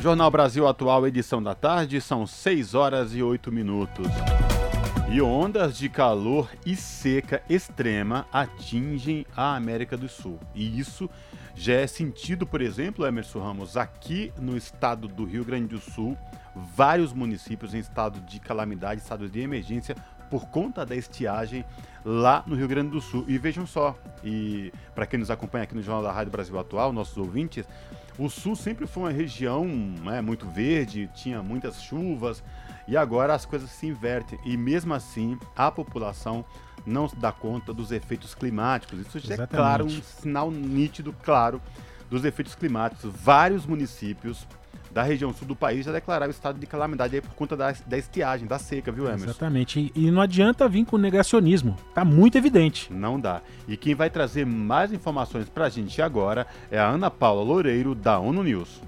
Jornal Brasil Atual, edição da tarde, são 6 horas e 8 minutos. E ondas de calor e seca extrema atingem a América do Sul. E isso já é sentido, por exemplo, Emerson Ramos, aqui no estado do Rio Grande do Sul, vários municípios em estado de calamidade, estado de emergência, por conta da estiagem lá no Rio Grande do Sul. E vejam só, e para quem nos acompanha aqui no Jornal da Rádio Brasil Atual, nossos ouvintes, o Sul sempre foi uma região né, muito verde, tinha muitas chuvas, e agora as coisas se invertem. E mesmo assim, a população não dá conta dos efeitos climáticos. Isso já é claro, um sinal nítido, claro, dos efeitos climáticos. Vários municípios da região sul do país já declararam estado de calamidade por conta da, da estiagem, da seca, viu, Emerson? Exatamente. E, e não adianta vir com negacionismo. Tá muito evidente. Não dá. E quem vai trazer mais informações pra gente agora é a Ana Paula Loureiro, da ONU News.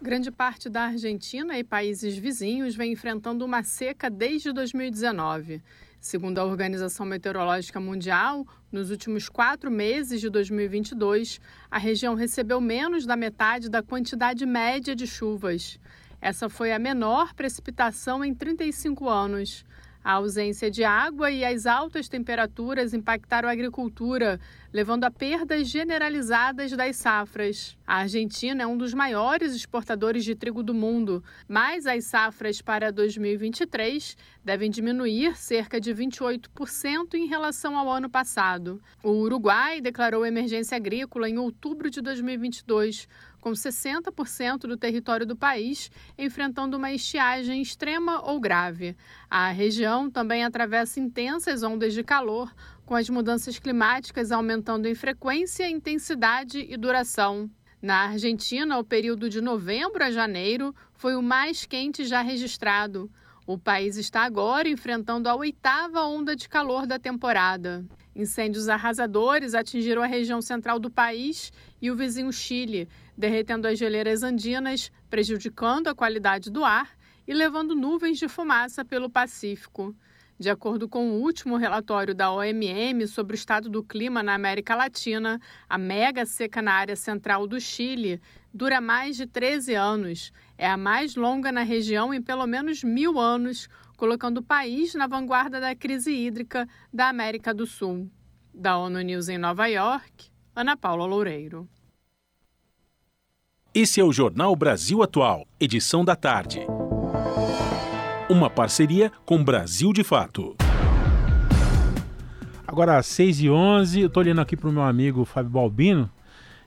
Grande parte da Argentina e países vizinhos vem enfrentando uma seca desde 2019. Segundo a Organização Meteorológica Mundial, nos últimos quatro meses de 2022, a região recebeu menos da metade da quantidade média de chuvas. Essa foi a menor precipitação em 35 anos. A ausência de água e as altas temperaturas impactaram a agricultura, levando a perdas generalizadas das safras. A Argentina é um dos maiores exportadores de trigo do mundo, mas as safras para 2023 devem diminuir cerca de 28% em relação ao ano passado. O Uruguai declarou emergência agrícola em outubro de 2022 com 60% do território do país enfrentando uma estiagem extrema ou grave. A região também atravessa intensas ondas de calor, com as mudanças climáticas aumentando em frequência, intensidade e duração. Na Argentina, o período de novembro a janeiro foi o mais quente já registrado. O país está agora enfrentando a oitava onda de calor da temporada. Incêndios arrasadores atingiram a região central do país e o vizinho Chile, derretendo as geleiras andinas, prejudicando a qualidade do ar e levando nuvens de fumaça pelo Pacífico. De acordo com o último relatório da OMM sobre o estado do clima na América Latina, a mega seca na área central do Chile dura mais de 13 anos. É a mais longa na região em pelo menos mil anos, colocando o país na vanguarda da crise hídrica da América do Sul. Da ONU News em Nova York, Ana Paula Loureiro. Esse é o Jornal Brasil Atual, edição da tarde. Uma parceria com Brasil de Fato. Agora, às 6h11, eu estou olhando aqui para o meu amigo Fábio Balbino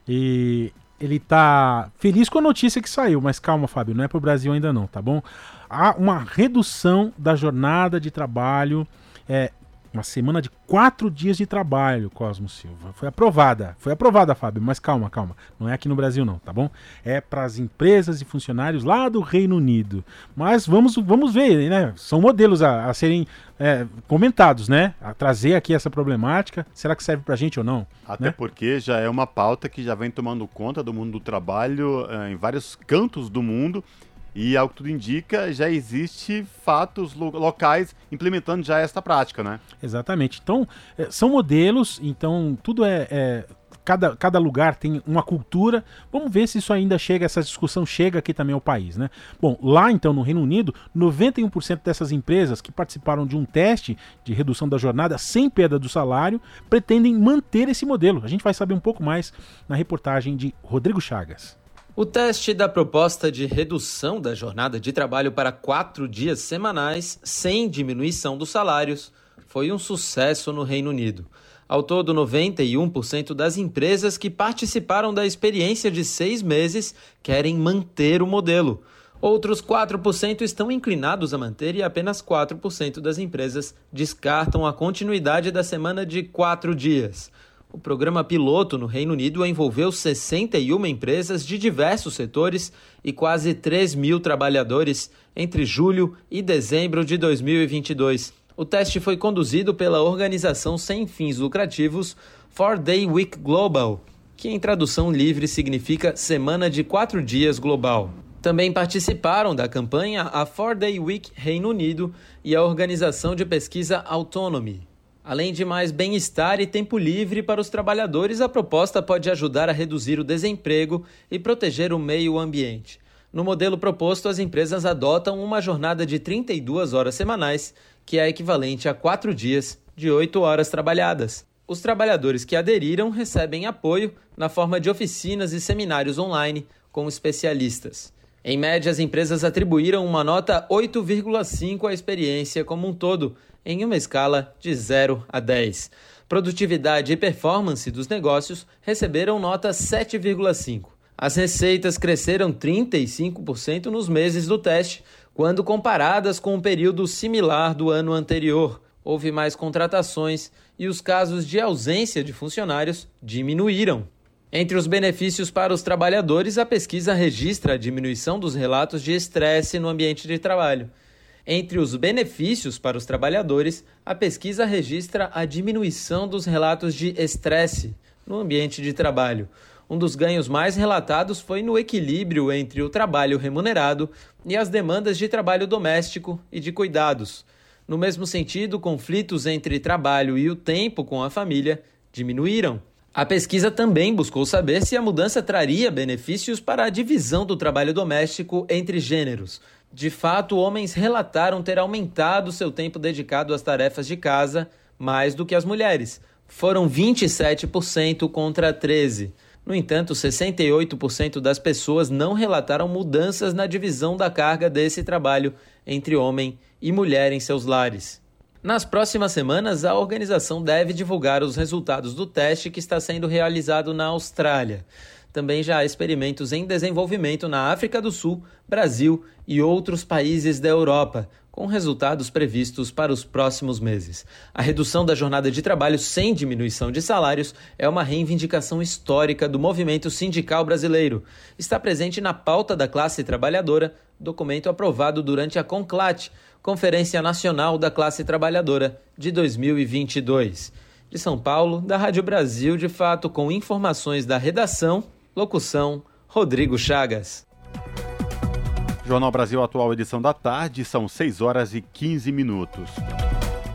e ele está feliz com a notícia que saiu, mas calma, Fábio, não é para o Brasil ainda não, tá bom? Há uma redução da jornada de trabalho é, uma semana de quatro dias de trabalho, Cosmo Silva. Foi aprovada. Foi aprovada, Fábio, mas calma, calma. Não é aqui no Brasil, não, tá bom? É para as empresas e funcionários lá do Reino Unido. Mas vamos, vamos ver, né? São modelos a, a serem é, comentados, né? A trazer aqui essa problemática. Será que serve para a gente ou não? Até né? porque já é uma pauta que já vem tomando conta do mundo do trabalho é, em vários cantos do mundo e, ao que tudo indica, já existe fatos lo locais implementando já esta prática, né? Exatamente. Então, é, são modelos, então tudo é, é cada, cada lugar tem uma cultura. Vamos ver se isso ainda chega, essa discussão chega aqui também ao país, né? Bom, lá então no Reino Unido, 91% dessas empresas que participaram de um teste de redução da jornada sem perda do salário pretendem manter esse modelo. A gente vai saber um pouco mais na reportagem de Rodrigo Chagas. O teste da proposta de redução da jornada de trabalho para quatro dias semanais, sem diminuição dos salários, foi um sucesso no Reino Unido. Ao todo, 91% das empresas que participaram da experiência de seis meses querem manter o modelo. Outros 4% estão inclinados a manter e apenas 4% das empresas descartam a continuidade da semana de quatro dias. O programa piloto no Reino Unido envolveu 61 empresas de diversos setores e quase 3 mil trabalhadores entre julho e dezembro de 2022. O teste foi conduzido pela organização sem fins lucrativos Four Day Week Global, que em tradução livre significa Semana de Quatro Dias Global. Também participaram da campanha a Four Day Week Reino Unido e a organização de pesquisa Autonomy. Além de mais bem-estar e tempo livre para os trabalhadores, a proposta pode ajudar a reduzir o desemprego e proteger o meio ambiente. No modelo proposto, as empresas adotam uma jornada de 32 horas semanais, que é equivalente a quatro dias de 8 horas trabalhadas. Os trabalhadores que aderiram recebem apoio na forma de oficinas e seminários online com especialistas. Em média, as empresas atribuíram uma nota 8,5 à experiência como um todo, em uma escala de 0 a 10. Produtividade e performance dos negócios receberam nota 7,5. As receitas cresceram 35% nos meses do teste, quando comparadas com um período similar do ano anterior. Houve mais contratações e os casos de ausência de funcionários diminuíram. Entre os benefícios para os trabalhadores, a pesquisa registra a diminuição dos relatos de estresse no ambiente de trabalho. Entre os benefícios para os trabalhadores, a pesquisa registra a diminuição dos relatos de estresse no ambiente de trabalho. Um dos ganhos mais relatados foi no equilíbrio entre o trabalho remunerado e as demandas de trabalho doméstico e de cuidados. No mesmo sentido, conflitos entre trabalho e o tempo com a família diminuíram. A pesquisa também buscou saber se a mudança traria benefícios para a divisão do trabalho doméstico entre gêneros. De fato, homens relataram ter aumentado seu tempo dedicado às tarefas de casa mais do que as mulheres. Foram 27% contra 13%. No entanto, 68% das pessoas não relataram mudanças na divisão da carga desse trabalho entre homem e mulher em seus lares. Nas próximas semanas, a organização deve divulgar os resultados do teste que está sendo realizado na Austrália. Também já há experimentos em desenvolvimento na África do Sul, Brasil e outros países da Europa, com resultados previstos para os próximos meses. A redução da jornada de trabalho sem diminuição de salários é uma reivindicação histórica do movimento sindical brasileiro. Está presente na pauta da classe trabalhadora, documento aprovado durante a CONCLAT Conferência Nacional da Classe Trabalhadora de 2022. De São Paulo, da Rádio Brasil de Fato, com informações da redação, locução, Rodrigo Chagas. Jornal Brasil Atual, edição da tarde, são 6 horas e 15 minutos.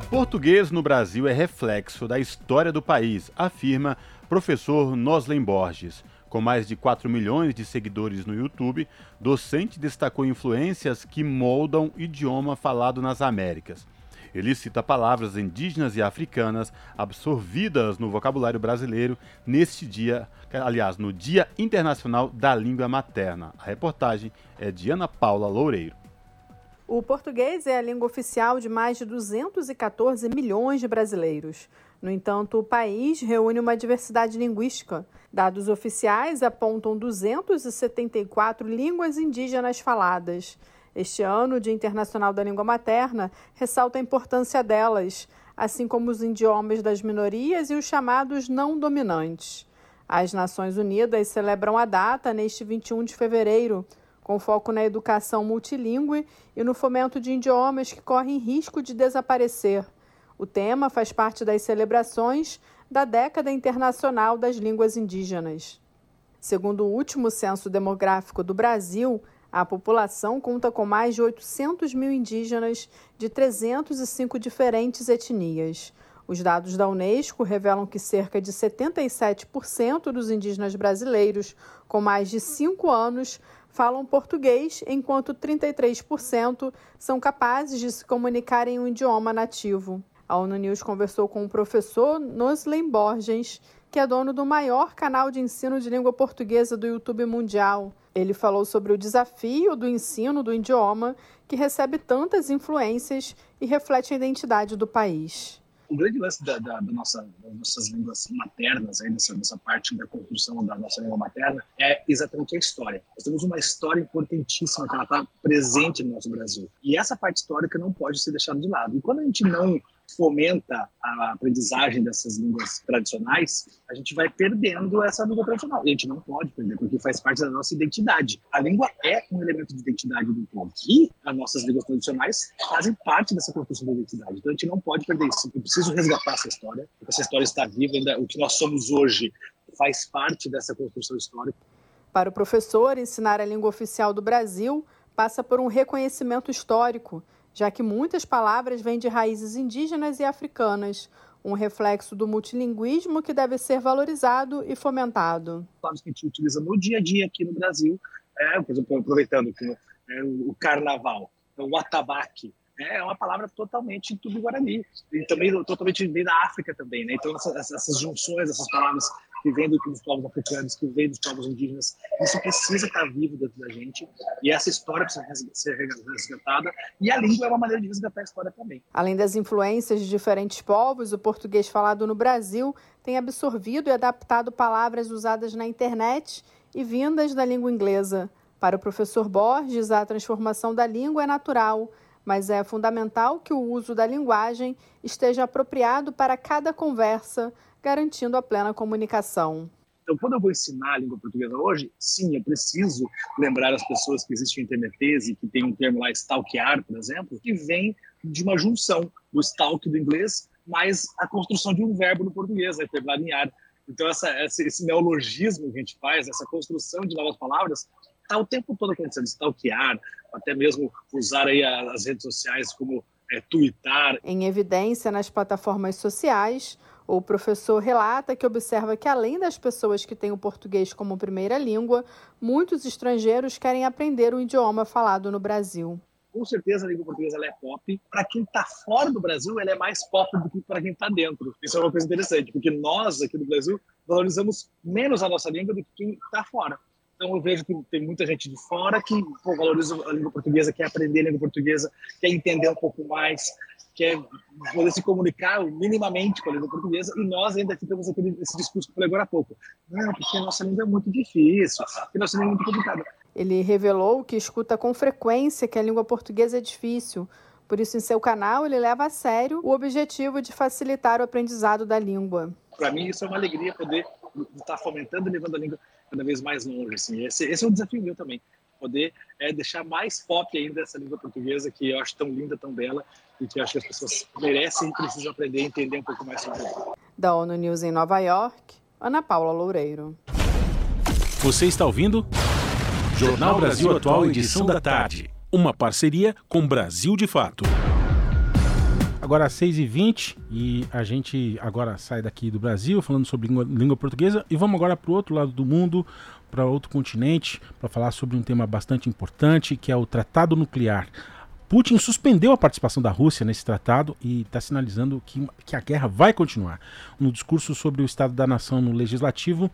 Português no Brasil é reflexo da história do país, afirma professor Noslen Borges. Com mais de 4 milhões de seguidores no YouTube, docente destacou influências que moldam o idioma falado nas Américas. Ele cita palavras indígenas e africanas absorvidas no vocabulário brasileiro neste dia, aliás, no Dia Internacional da Língua Materna. A reportagem é de Ana Paula Loureiro. O português é a língua oficial de mais de 214 milhões de brasileiros. No entanto, o país reúne uma diversidade linguística. Dados oficiais apontam 274 línguas indígenas faladas. Este ano, o Dia Internacional da Língua Materna ressalta a importância delas, assim como os idiomas das minorias e os chamados não dominantes. As Nações Unidas celebram a data neste 21 de fevereiro, com foco na educação multilingüe e no fomento de idiomas que correm risco de desaparecer. O tema faz parte das celebrações da Década Internacional das Línguas Indígenas. Segundo o último censo demográfico do Brasil, a população conta com mais de 800 mil indígenas de 305 diferentes etnias. Os dados da Unesco revelam que cerca de 77% dos indígenas brasileiros com mais de 5 anos falam português, enquanto 33% são capazes de se comunicar em um idioma nativo. A ONU News conversou com o professor Noslen Borges, que é dono do maior canal de ensino de língua portuguesa do YouTube mundial. Ele falou sobre o desafio do ensino do idioma, que recebe tantas influências e reflete a identidade do país o grande lance da, da, da nossa, das nossas línguas maternas, aí, dessa, dessa parte da construção da nossa língua materna, é exatamente a história. Nós temos uma história importantíssima que ela está presente no nosso Brasil. E essa parte histórica não pode ser deixada de lado. E quando a gente não fomenta a aprendizagem dessas línguas tradicionais, a gente vai perdendo essa língua tradicional. E a gente não pode perder, porque faz parte da nossa identidade. A língua é um elemento de identidade do povo. E as nossas línguas tradicionais fazem parte dessa construção da identidade. Então a gente não pode perder isso. Eu preciso resgatar essa história, porque essa história está viva, ainda o que nós somos hoje faz parte dessa construção histórica. Para o professor, ensinar a língua oficial do Brasil passa por um reconhecimento histórico já que muitas palavras vêm de raízes indígenas e africanas, um reflexo do multilinguismo que deve ser valorizado e fomentado. Palavras que a gente utiliza no dia a dia aqui no Brasil é, por exemplo, aproveitando é, o carnaval, então, o atabaque, é uma palavra totalmente tudo guarani e também totalmente vem da África também, né? Então essas, essas junções, essas palavras que vêm dos povos africanos, que vêm dos povos indígenas, isso precisa estar vivo dentro da gente e essa história precisa ser resgatada e a língua é uma maneira de resgatar a história também. Além das influências de diferentes povos, o português falado no Brasil tem absorvido e adaptado palavras usadas na internet e vindas da língua inglesa. Para o professor Borges, a transformação da língua é natural mas é fundamental que o uso da linguagem esteja apropriado para cada conversa, garantindo a plena comunicação. Então, quando eu vou ensinar a língua portuguesa hoje, sim, eu preciso lembrar as pessoas que existe o intermetese, que tem um termo lá, stalkear, por exemplo, que vem de uma junção do stalk do inglês mais a construção de um verbo no português, né, terminar em ar. Então, essa, esse neologismo que a gente faz, essa construção de novas palavras, está o tempo todo acontecendo, stalkear, até mesmo usar aí as redes sociais como é. Em evidência nas plataformas sociais, o professor relata que observa que, além das pessoas que têm o português como primeira língua, muitos estrangeiros querem aprender o idioma falado no Brasil. Com certeza a língua portuguesa é pop. Para quem está fora do Brasil, ela é mais pop do que para quem está dentro. Isso é uma coisa interessante, porque nós aqui no Brasil valorizamos menos a nossa língua do que quem está fora. Então eu vejo que tem muita gente de fora que pô, valoriza a língua portuguesa, quer aprender a língua portuguesa, quer entender um pouco mais, quer poder se comunicar minimamente com a língua portuguesa, e nós ainda temos aquele, esse discurso que eu falei agora há pouco. Não, porque a nossa língua é muito difícil, porque a nossa língua é muito complicada. Ele revelou que escuta com frequência que a língua portuguesa é difícil, por isso, em seu canal, ele leva a sério o objetivo de facilitar o aprendizado da língua. Para mim, isso é uma alegria poder estar fomentando e levando a língua cada vez mais longe. Assim. Esse, esse é um desafio meu também, poder é, deixar mais pop ainda essa língua portuguesa que eu acho tão linda, tão bela e que eu acho que as pessoas merecem e precisam aprender e entender um pouco mais sobre ela. Da ONU News em Nova York, Ana Paula Loureiro. Você está ouvindo? Jornal Brasil Atual, edição da tarde. Uma parceria com Brasil de Fato. Agora às 6h20 e a gente agora sai daqui do Brasil falando sobre língua, língua portuguesa e vamos agora para o outro lado do mundo, para outro continente, para falar sobre um tema bastante importante que é o Tratado Nuclear. Putin suspendeu a participação da Rússia nesse tratado e está sinalizando que, que a guerra vai continuar. No discurso sobre o estado da nação no legislativo,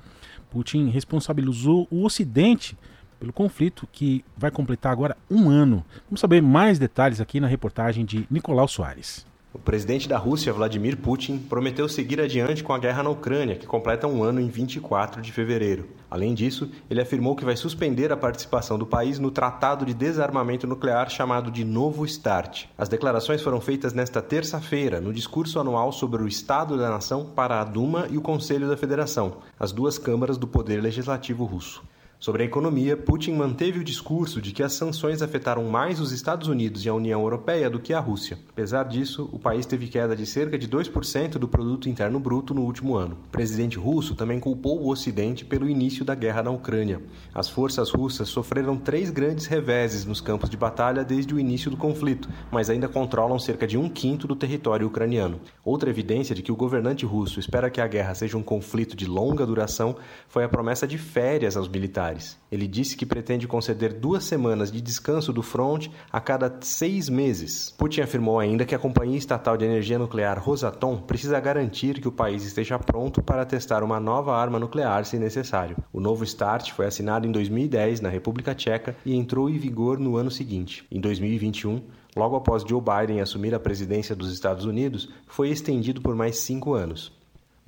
Putin responsabilizou o Ocidente pelo conflito que vai completar agora um ano. Vamos saber mais detalhes aqui na reportagem de Nicolau Soares. O presidente da Rússia, Vladimir Putin, prometeu seguir adiante com a guerra na Ucrânia, que completa um ano em 24 de fevereiro. Além disso, ele afirmou que vai suspender a participação do país no Tratado de Desarmamento Nuclear chamado de Novo START. As declarações foram feitas nesta terça-feira, no discurso anual sobre o Estado da Nação para a Duma e o Conselho da Federação, as duas câmaras do poder legislativo russo. Sobre a economia, Putin manteve o discurso de que as sanções afetaram mais os Estados Unidos e a União Europeia do que a Rússia. Apesar disso, o país teve queda de cerca de 2% do produto interno bruto no último ano. O presidente russo também culpou o Ocidente pelo início da guerra na Ucrânia. As forças russas sofreram três grandes reveses nos campos de batalha desde o início do conflito, mas ainda controlam cerca de um quinto do território ucraniano. Outra evidência de que o governante russo espera que a guerra seja um conflito de longa duração foi a promessa de férias aos militares militares. Ele disse que pretende conceder duas semanas de descanso do front a cada seis meses. Putin afirmou ainda que a Companhia Estatal de Energia Nuclear Rosatom precisa garantir que o país esteja pronto para testar uma nova arma nuclear se necessário. O novo START foi assinado em 2010 na República Tcheca e entrou em vigor no ano seguinte. Em 2021, logo após Joe Biden assumir a presidência dos Estados Unidos, foi estendido por mais cinco anos.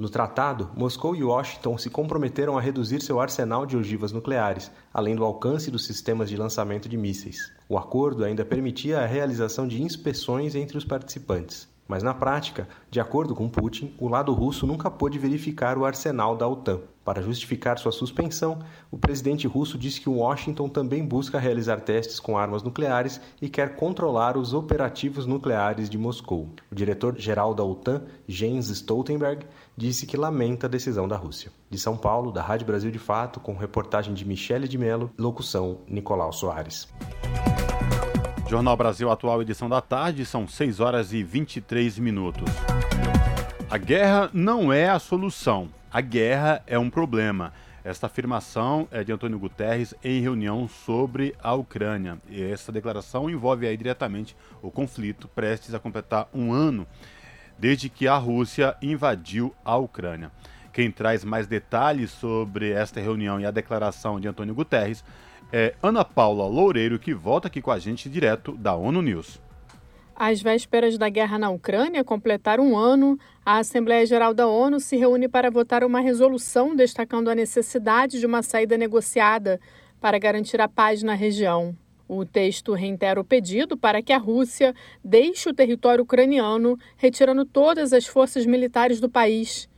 No tratado, Moscou e Washington se comprometeram a reduzir seu arsenal de ogivas nucleares, além do alcance dos sistemas de lançamento de mísseis. O acordo ainda permitia a realização de inspeções entre os participantes. Mas na prática, de acordo com Putin, o lado russo nunca pôde verificar o arsenal da OTAN. Para justificar sua suspensão, o presidente russo disse que Washington também busca realizar testes com armas nucleares e quer controlar os operativos nucleares de Moscou. O diretor-geral da OTAN, Jens Stoltenberg, disse que lamenta a decisão da Rússia. De São Paulo, da Rádio Brasil de Fato, com reportagem de Michele de Mello, locução Nicolau Soares. Jornal Brasil Atual, edição da tarde, são 6 horas e 23 minutos. A guerra não é a solução. A guerra é um problema. Esta afirmação é de Antônio Guterres em reunião sobre a Ucrânia. E essa declaração envolve aí diretamente o conflito prestes a completar um ano desde que a Rússia invadiu a Ucrânia. Quem traz mais detalhes sobre esta reunião e a declaração de Antônio Guterres é Ana Paula Loureiro, que volta aqui com a gente direto da ONU News. Às vésperas da guerra na Ucrânia completar um ano, a Assembleia Geral da ONU se reúne para votar uma resolução destacando a necessidade de uma saída negociada para garantir a paz na região. O texto reitera o pedido para que a Rússia deixe o território ucraniano, retirando todas as forças militares do país.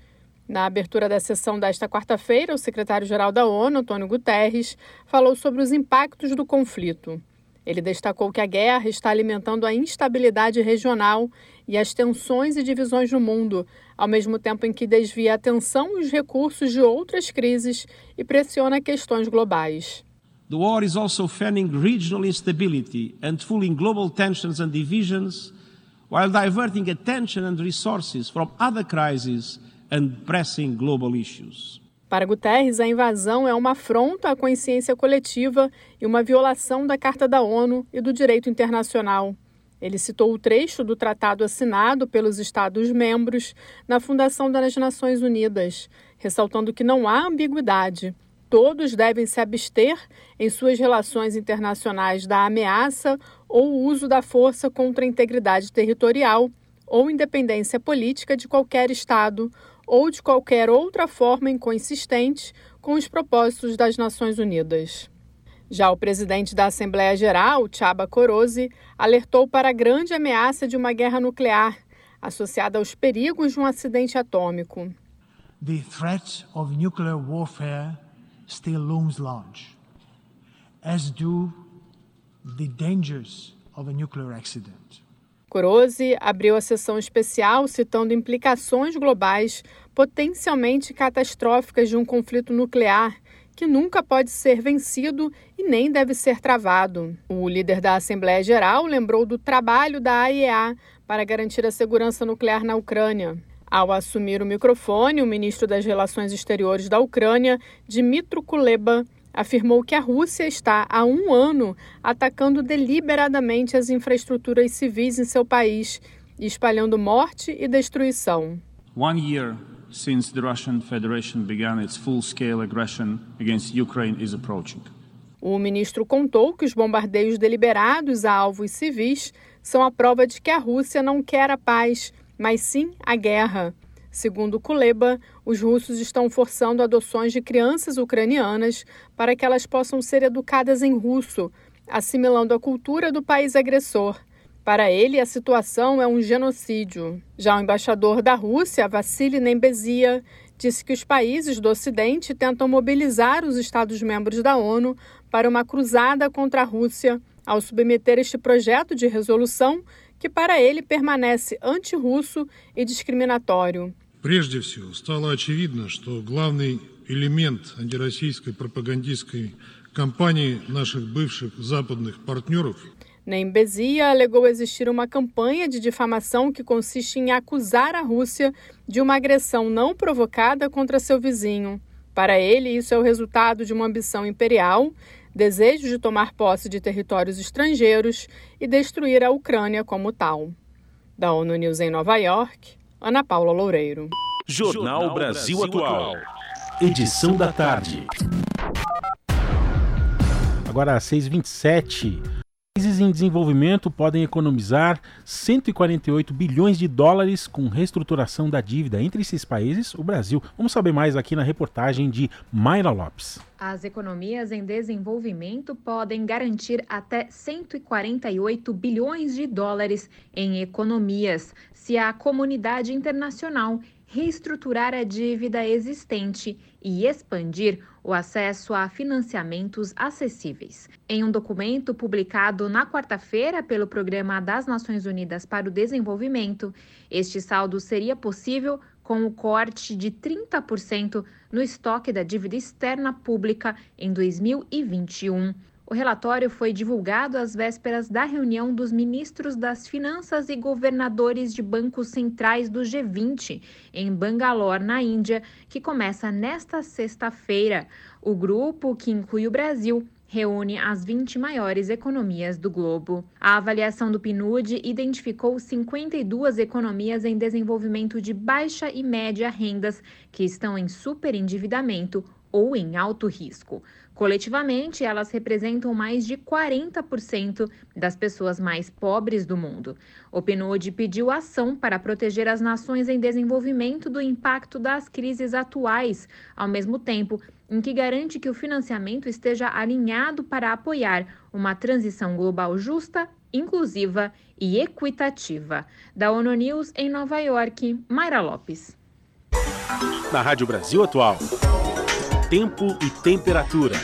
Na abertura da sessão desta quarta-feira, o secretário-geral da ONU, Antônio Guterres, falou sobre os impactos do conflito. Ele destacou que a guerra está alimentando a instabilidade regional e as tensões e divisões no mundo, ao mesmo tempo em que desvia a atenção e os recursos de outras crises e pressiona questões globais. The war is also fanning regional instability and fueling global tensions and divisions, while diverting attention and resources from other crises and pressing global issues. Para Guterres, a invasão é uma afronta à consciência coletiva e uma violação da Carta da ONU e do direito internacional. Ele citou o trecho do tratado assinado pelos Estados-membros na fundação das Nações Unidas, ressaltando que não há ambiguidade. Todos devem se abster em suas relações internacionais da ameaça ou uso da força contra a integridade territorial ou independência política de qualquer Estado ou de qualquer outra forma inconsistente com os propósitos das Nações Unidas. Já o presidente da Assembleia Geral, Chaba Korosi, alertou para a grande ameaça de uma guerra nuclear, associada aos perigos de um acidente atômico. The threat of nuclear warfare looms large, as do the dangers of a nuclear accident. Corose abriu a sessão especial citando implicações globais potencialmente catastróficas de um conflito nuclear que nunca pode ser vencido e nem deve ser travado. O líder da Assembleia Geral lembrou do trabalho da AIEA para garantir a segurança nuclear na Ucrânia. Ao assumir o microfone, o ministro das Relações Exteriores da Ucrânia, Dmitry Kuleba, afirmou que a Rússia está há um ano atacando deliberadamente as infraestruturas civis em seu país e espalhando morte e destruição. One year since the Russian Federation began its full-scale aggression against Ukraine is approaching. O ministro contou que os bombardeios deliberados a alvos civis são a prova de que a Rússia não quer a paz, mas sim a guerra. Segundo Kuleba, os russos estão forçando adoções de crianças ucranianas para que elas possam ser educadas em russo, assimilando a cultura do país agressor. Para ele, a situação é um genocídio. Já o embaixador da Rússia, Vassili Nembezia, disse que os países do Ocidente tentam mobilizar os Estados-membros da ONU para uma cruzada contra a Rússia ao submeter este projeto de resolução que, para ele, permanece anti-russo e discriminatório. Прежде всего, стало очевидно, что главный элемент антироссийской пропагандистской кампании наших бывших западных партнеров Nembezia alegou existir uma campanha de difamação que consiste em acusar a Rússia de uma agressão não provocada contra seu vizinho. Para ele, isso é o resultado de uma ambição imperial, desejo de tomar posse de territórios estrangeiros e destruir a Ucrânia como tal. Da ONU News em Nova York, Ana Paula Loureiro. Jornal Brasil Atual. Edição da tarde. Agora às 6h27. Países em desenvolvimento podem economizar 148 bilhões de dólares com reestruturação da dívida. Entre esses países, o Brasil. Vamos saber mais aqui na reportagem de Mayra Lopes. As economias em desenvolvimento podem garantir até 148 bilhões de dólares em economias se a comunidade internacional reestruturar a dívida existente e expandir o acesso a financiamentos acessíveis. Em um documento publicado na quarta-feira pelo Programa das Nações Unidas para o Desenvolvimento, este saldo seria possível com o corte de 30% no estoque da dívida externa pública em 2021. O relatório foi divulgado às vésperas da reunião dos ministros das Finanças e governadores de bancos centrais do G20 em Bangalore, na Índia, que começa nesta sexta-feira. O grupo, que inclui o Brasil, reúne as 20 maiores economias do globo. A avaliação do PNUD identificou 52 economias em desenvolvimento de baixa e média rendas que estão em superendividamento ou em alto risco. Coletivamente, elas representam mais de 40% das pessoas mais pobres do mundo. O PNUD pediu ação para proteger as nações em desenvolvimento do impacto das crises atuais, ao mesmo tempo em que garante que o financiamento esteja alinhado para apoiar uma transição global justa, inclusiva e equitativa. Da ONU News em Nova York, Mayra Lopes. Na Rádio Brasil Atual, tempo e temperatura.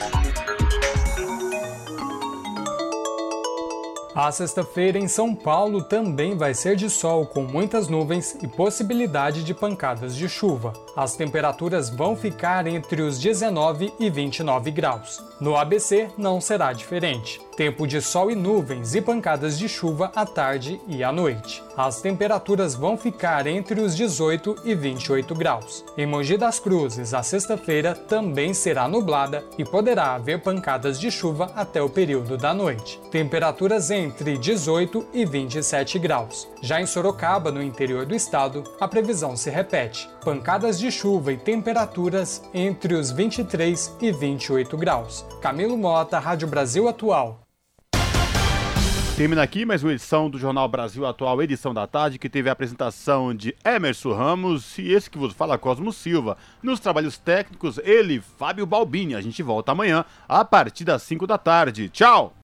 A sexta-feira em São Paulo também vai ser de sol, com muitas nuvens e possibilidade de pancadas de chuva. As temperaturas vão ficar entre os 19 e 29 graus. No ABC não será diferente. Tempo de sol e nuvens e pancadas de chuva à tarde e à noite. As temperaturas vão ficar entre os 18 e 28 graus. Em Mogi das Cruzes, a sexta-feira também será nublada e poderá haver pancadas de chuva até o período da noite. Temperaturas entre 18 e 27 graus. Já em Sorocaba, no interior do estado, a previsão se repete. Pancadas de chuva e temperaturas entre os 23 e 28 graus. Camilo Mota, Rádio Brasil Atual. Termina aqui mais uma edição do Jornal Brasil Atual, edição da tarde, que teve a apresentação de Emerson Ramos e esse que vos fala, Cosmo Silva. Nos trabalhos técnicos, ele, Fábio Balbini. A gente volta amanhã a partir das 5 da tarde. Tchau!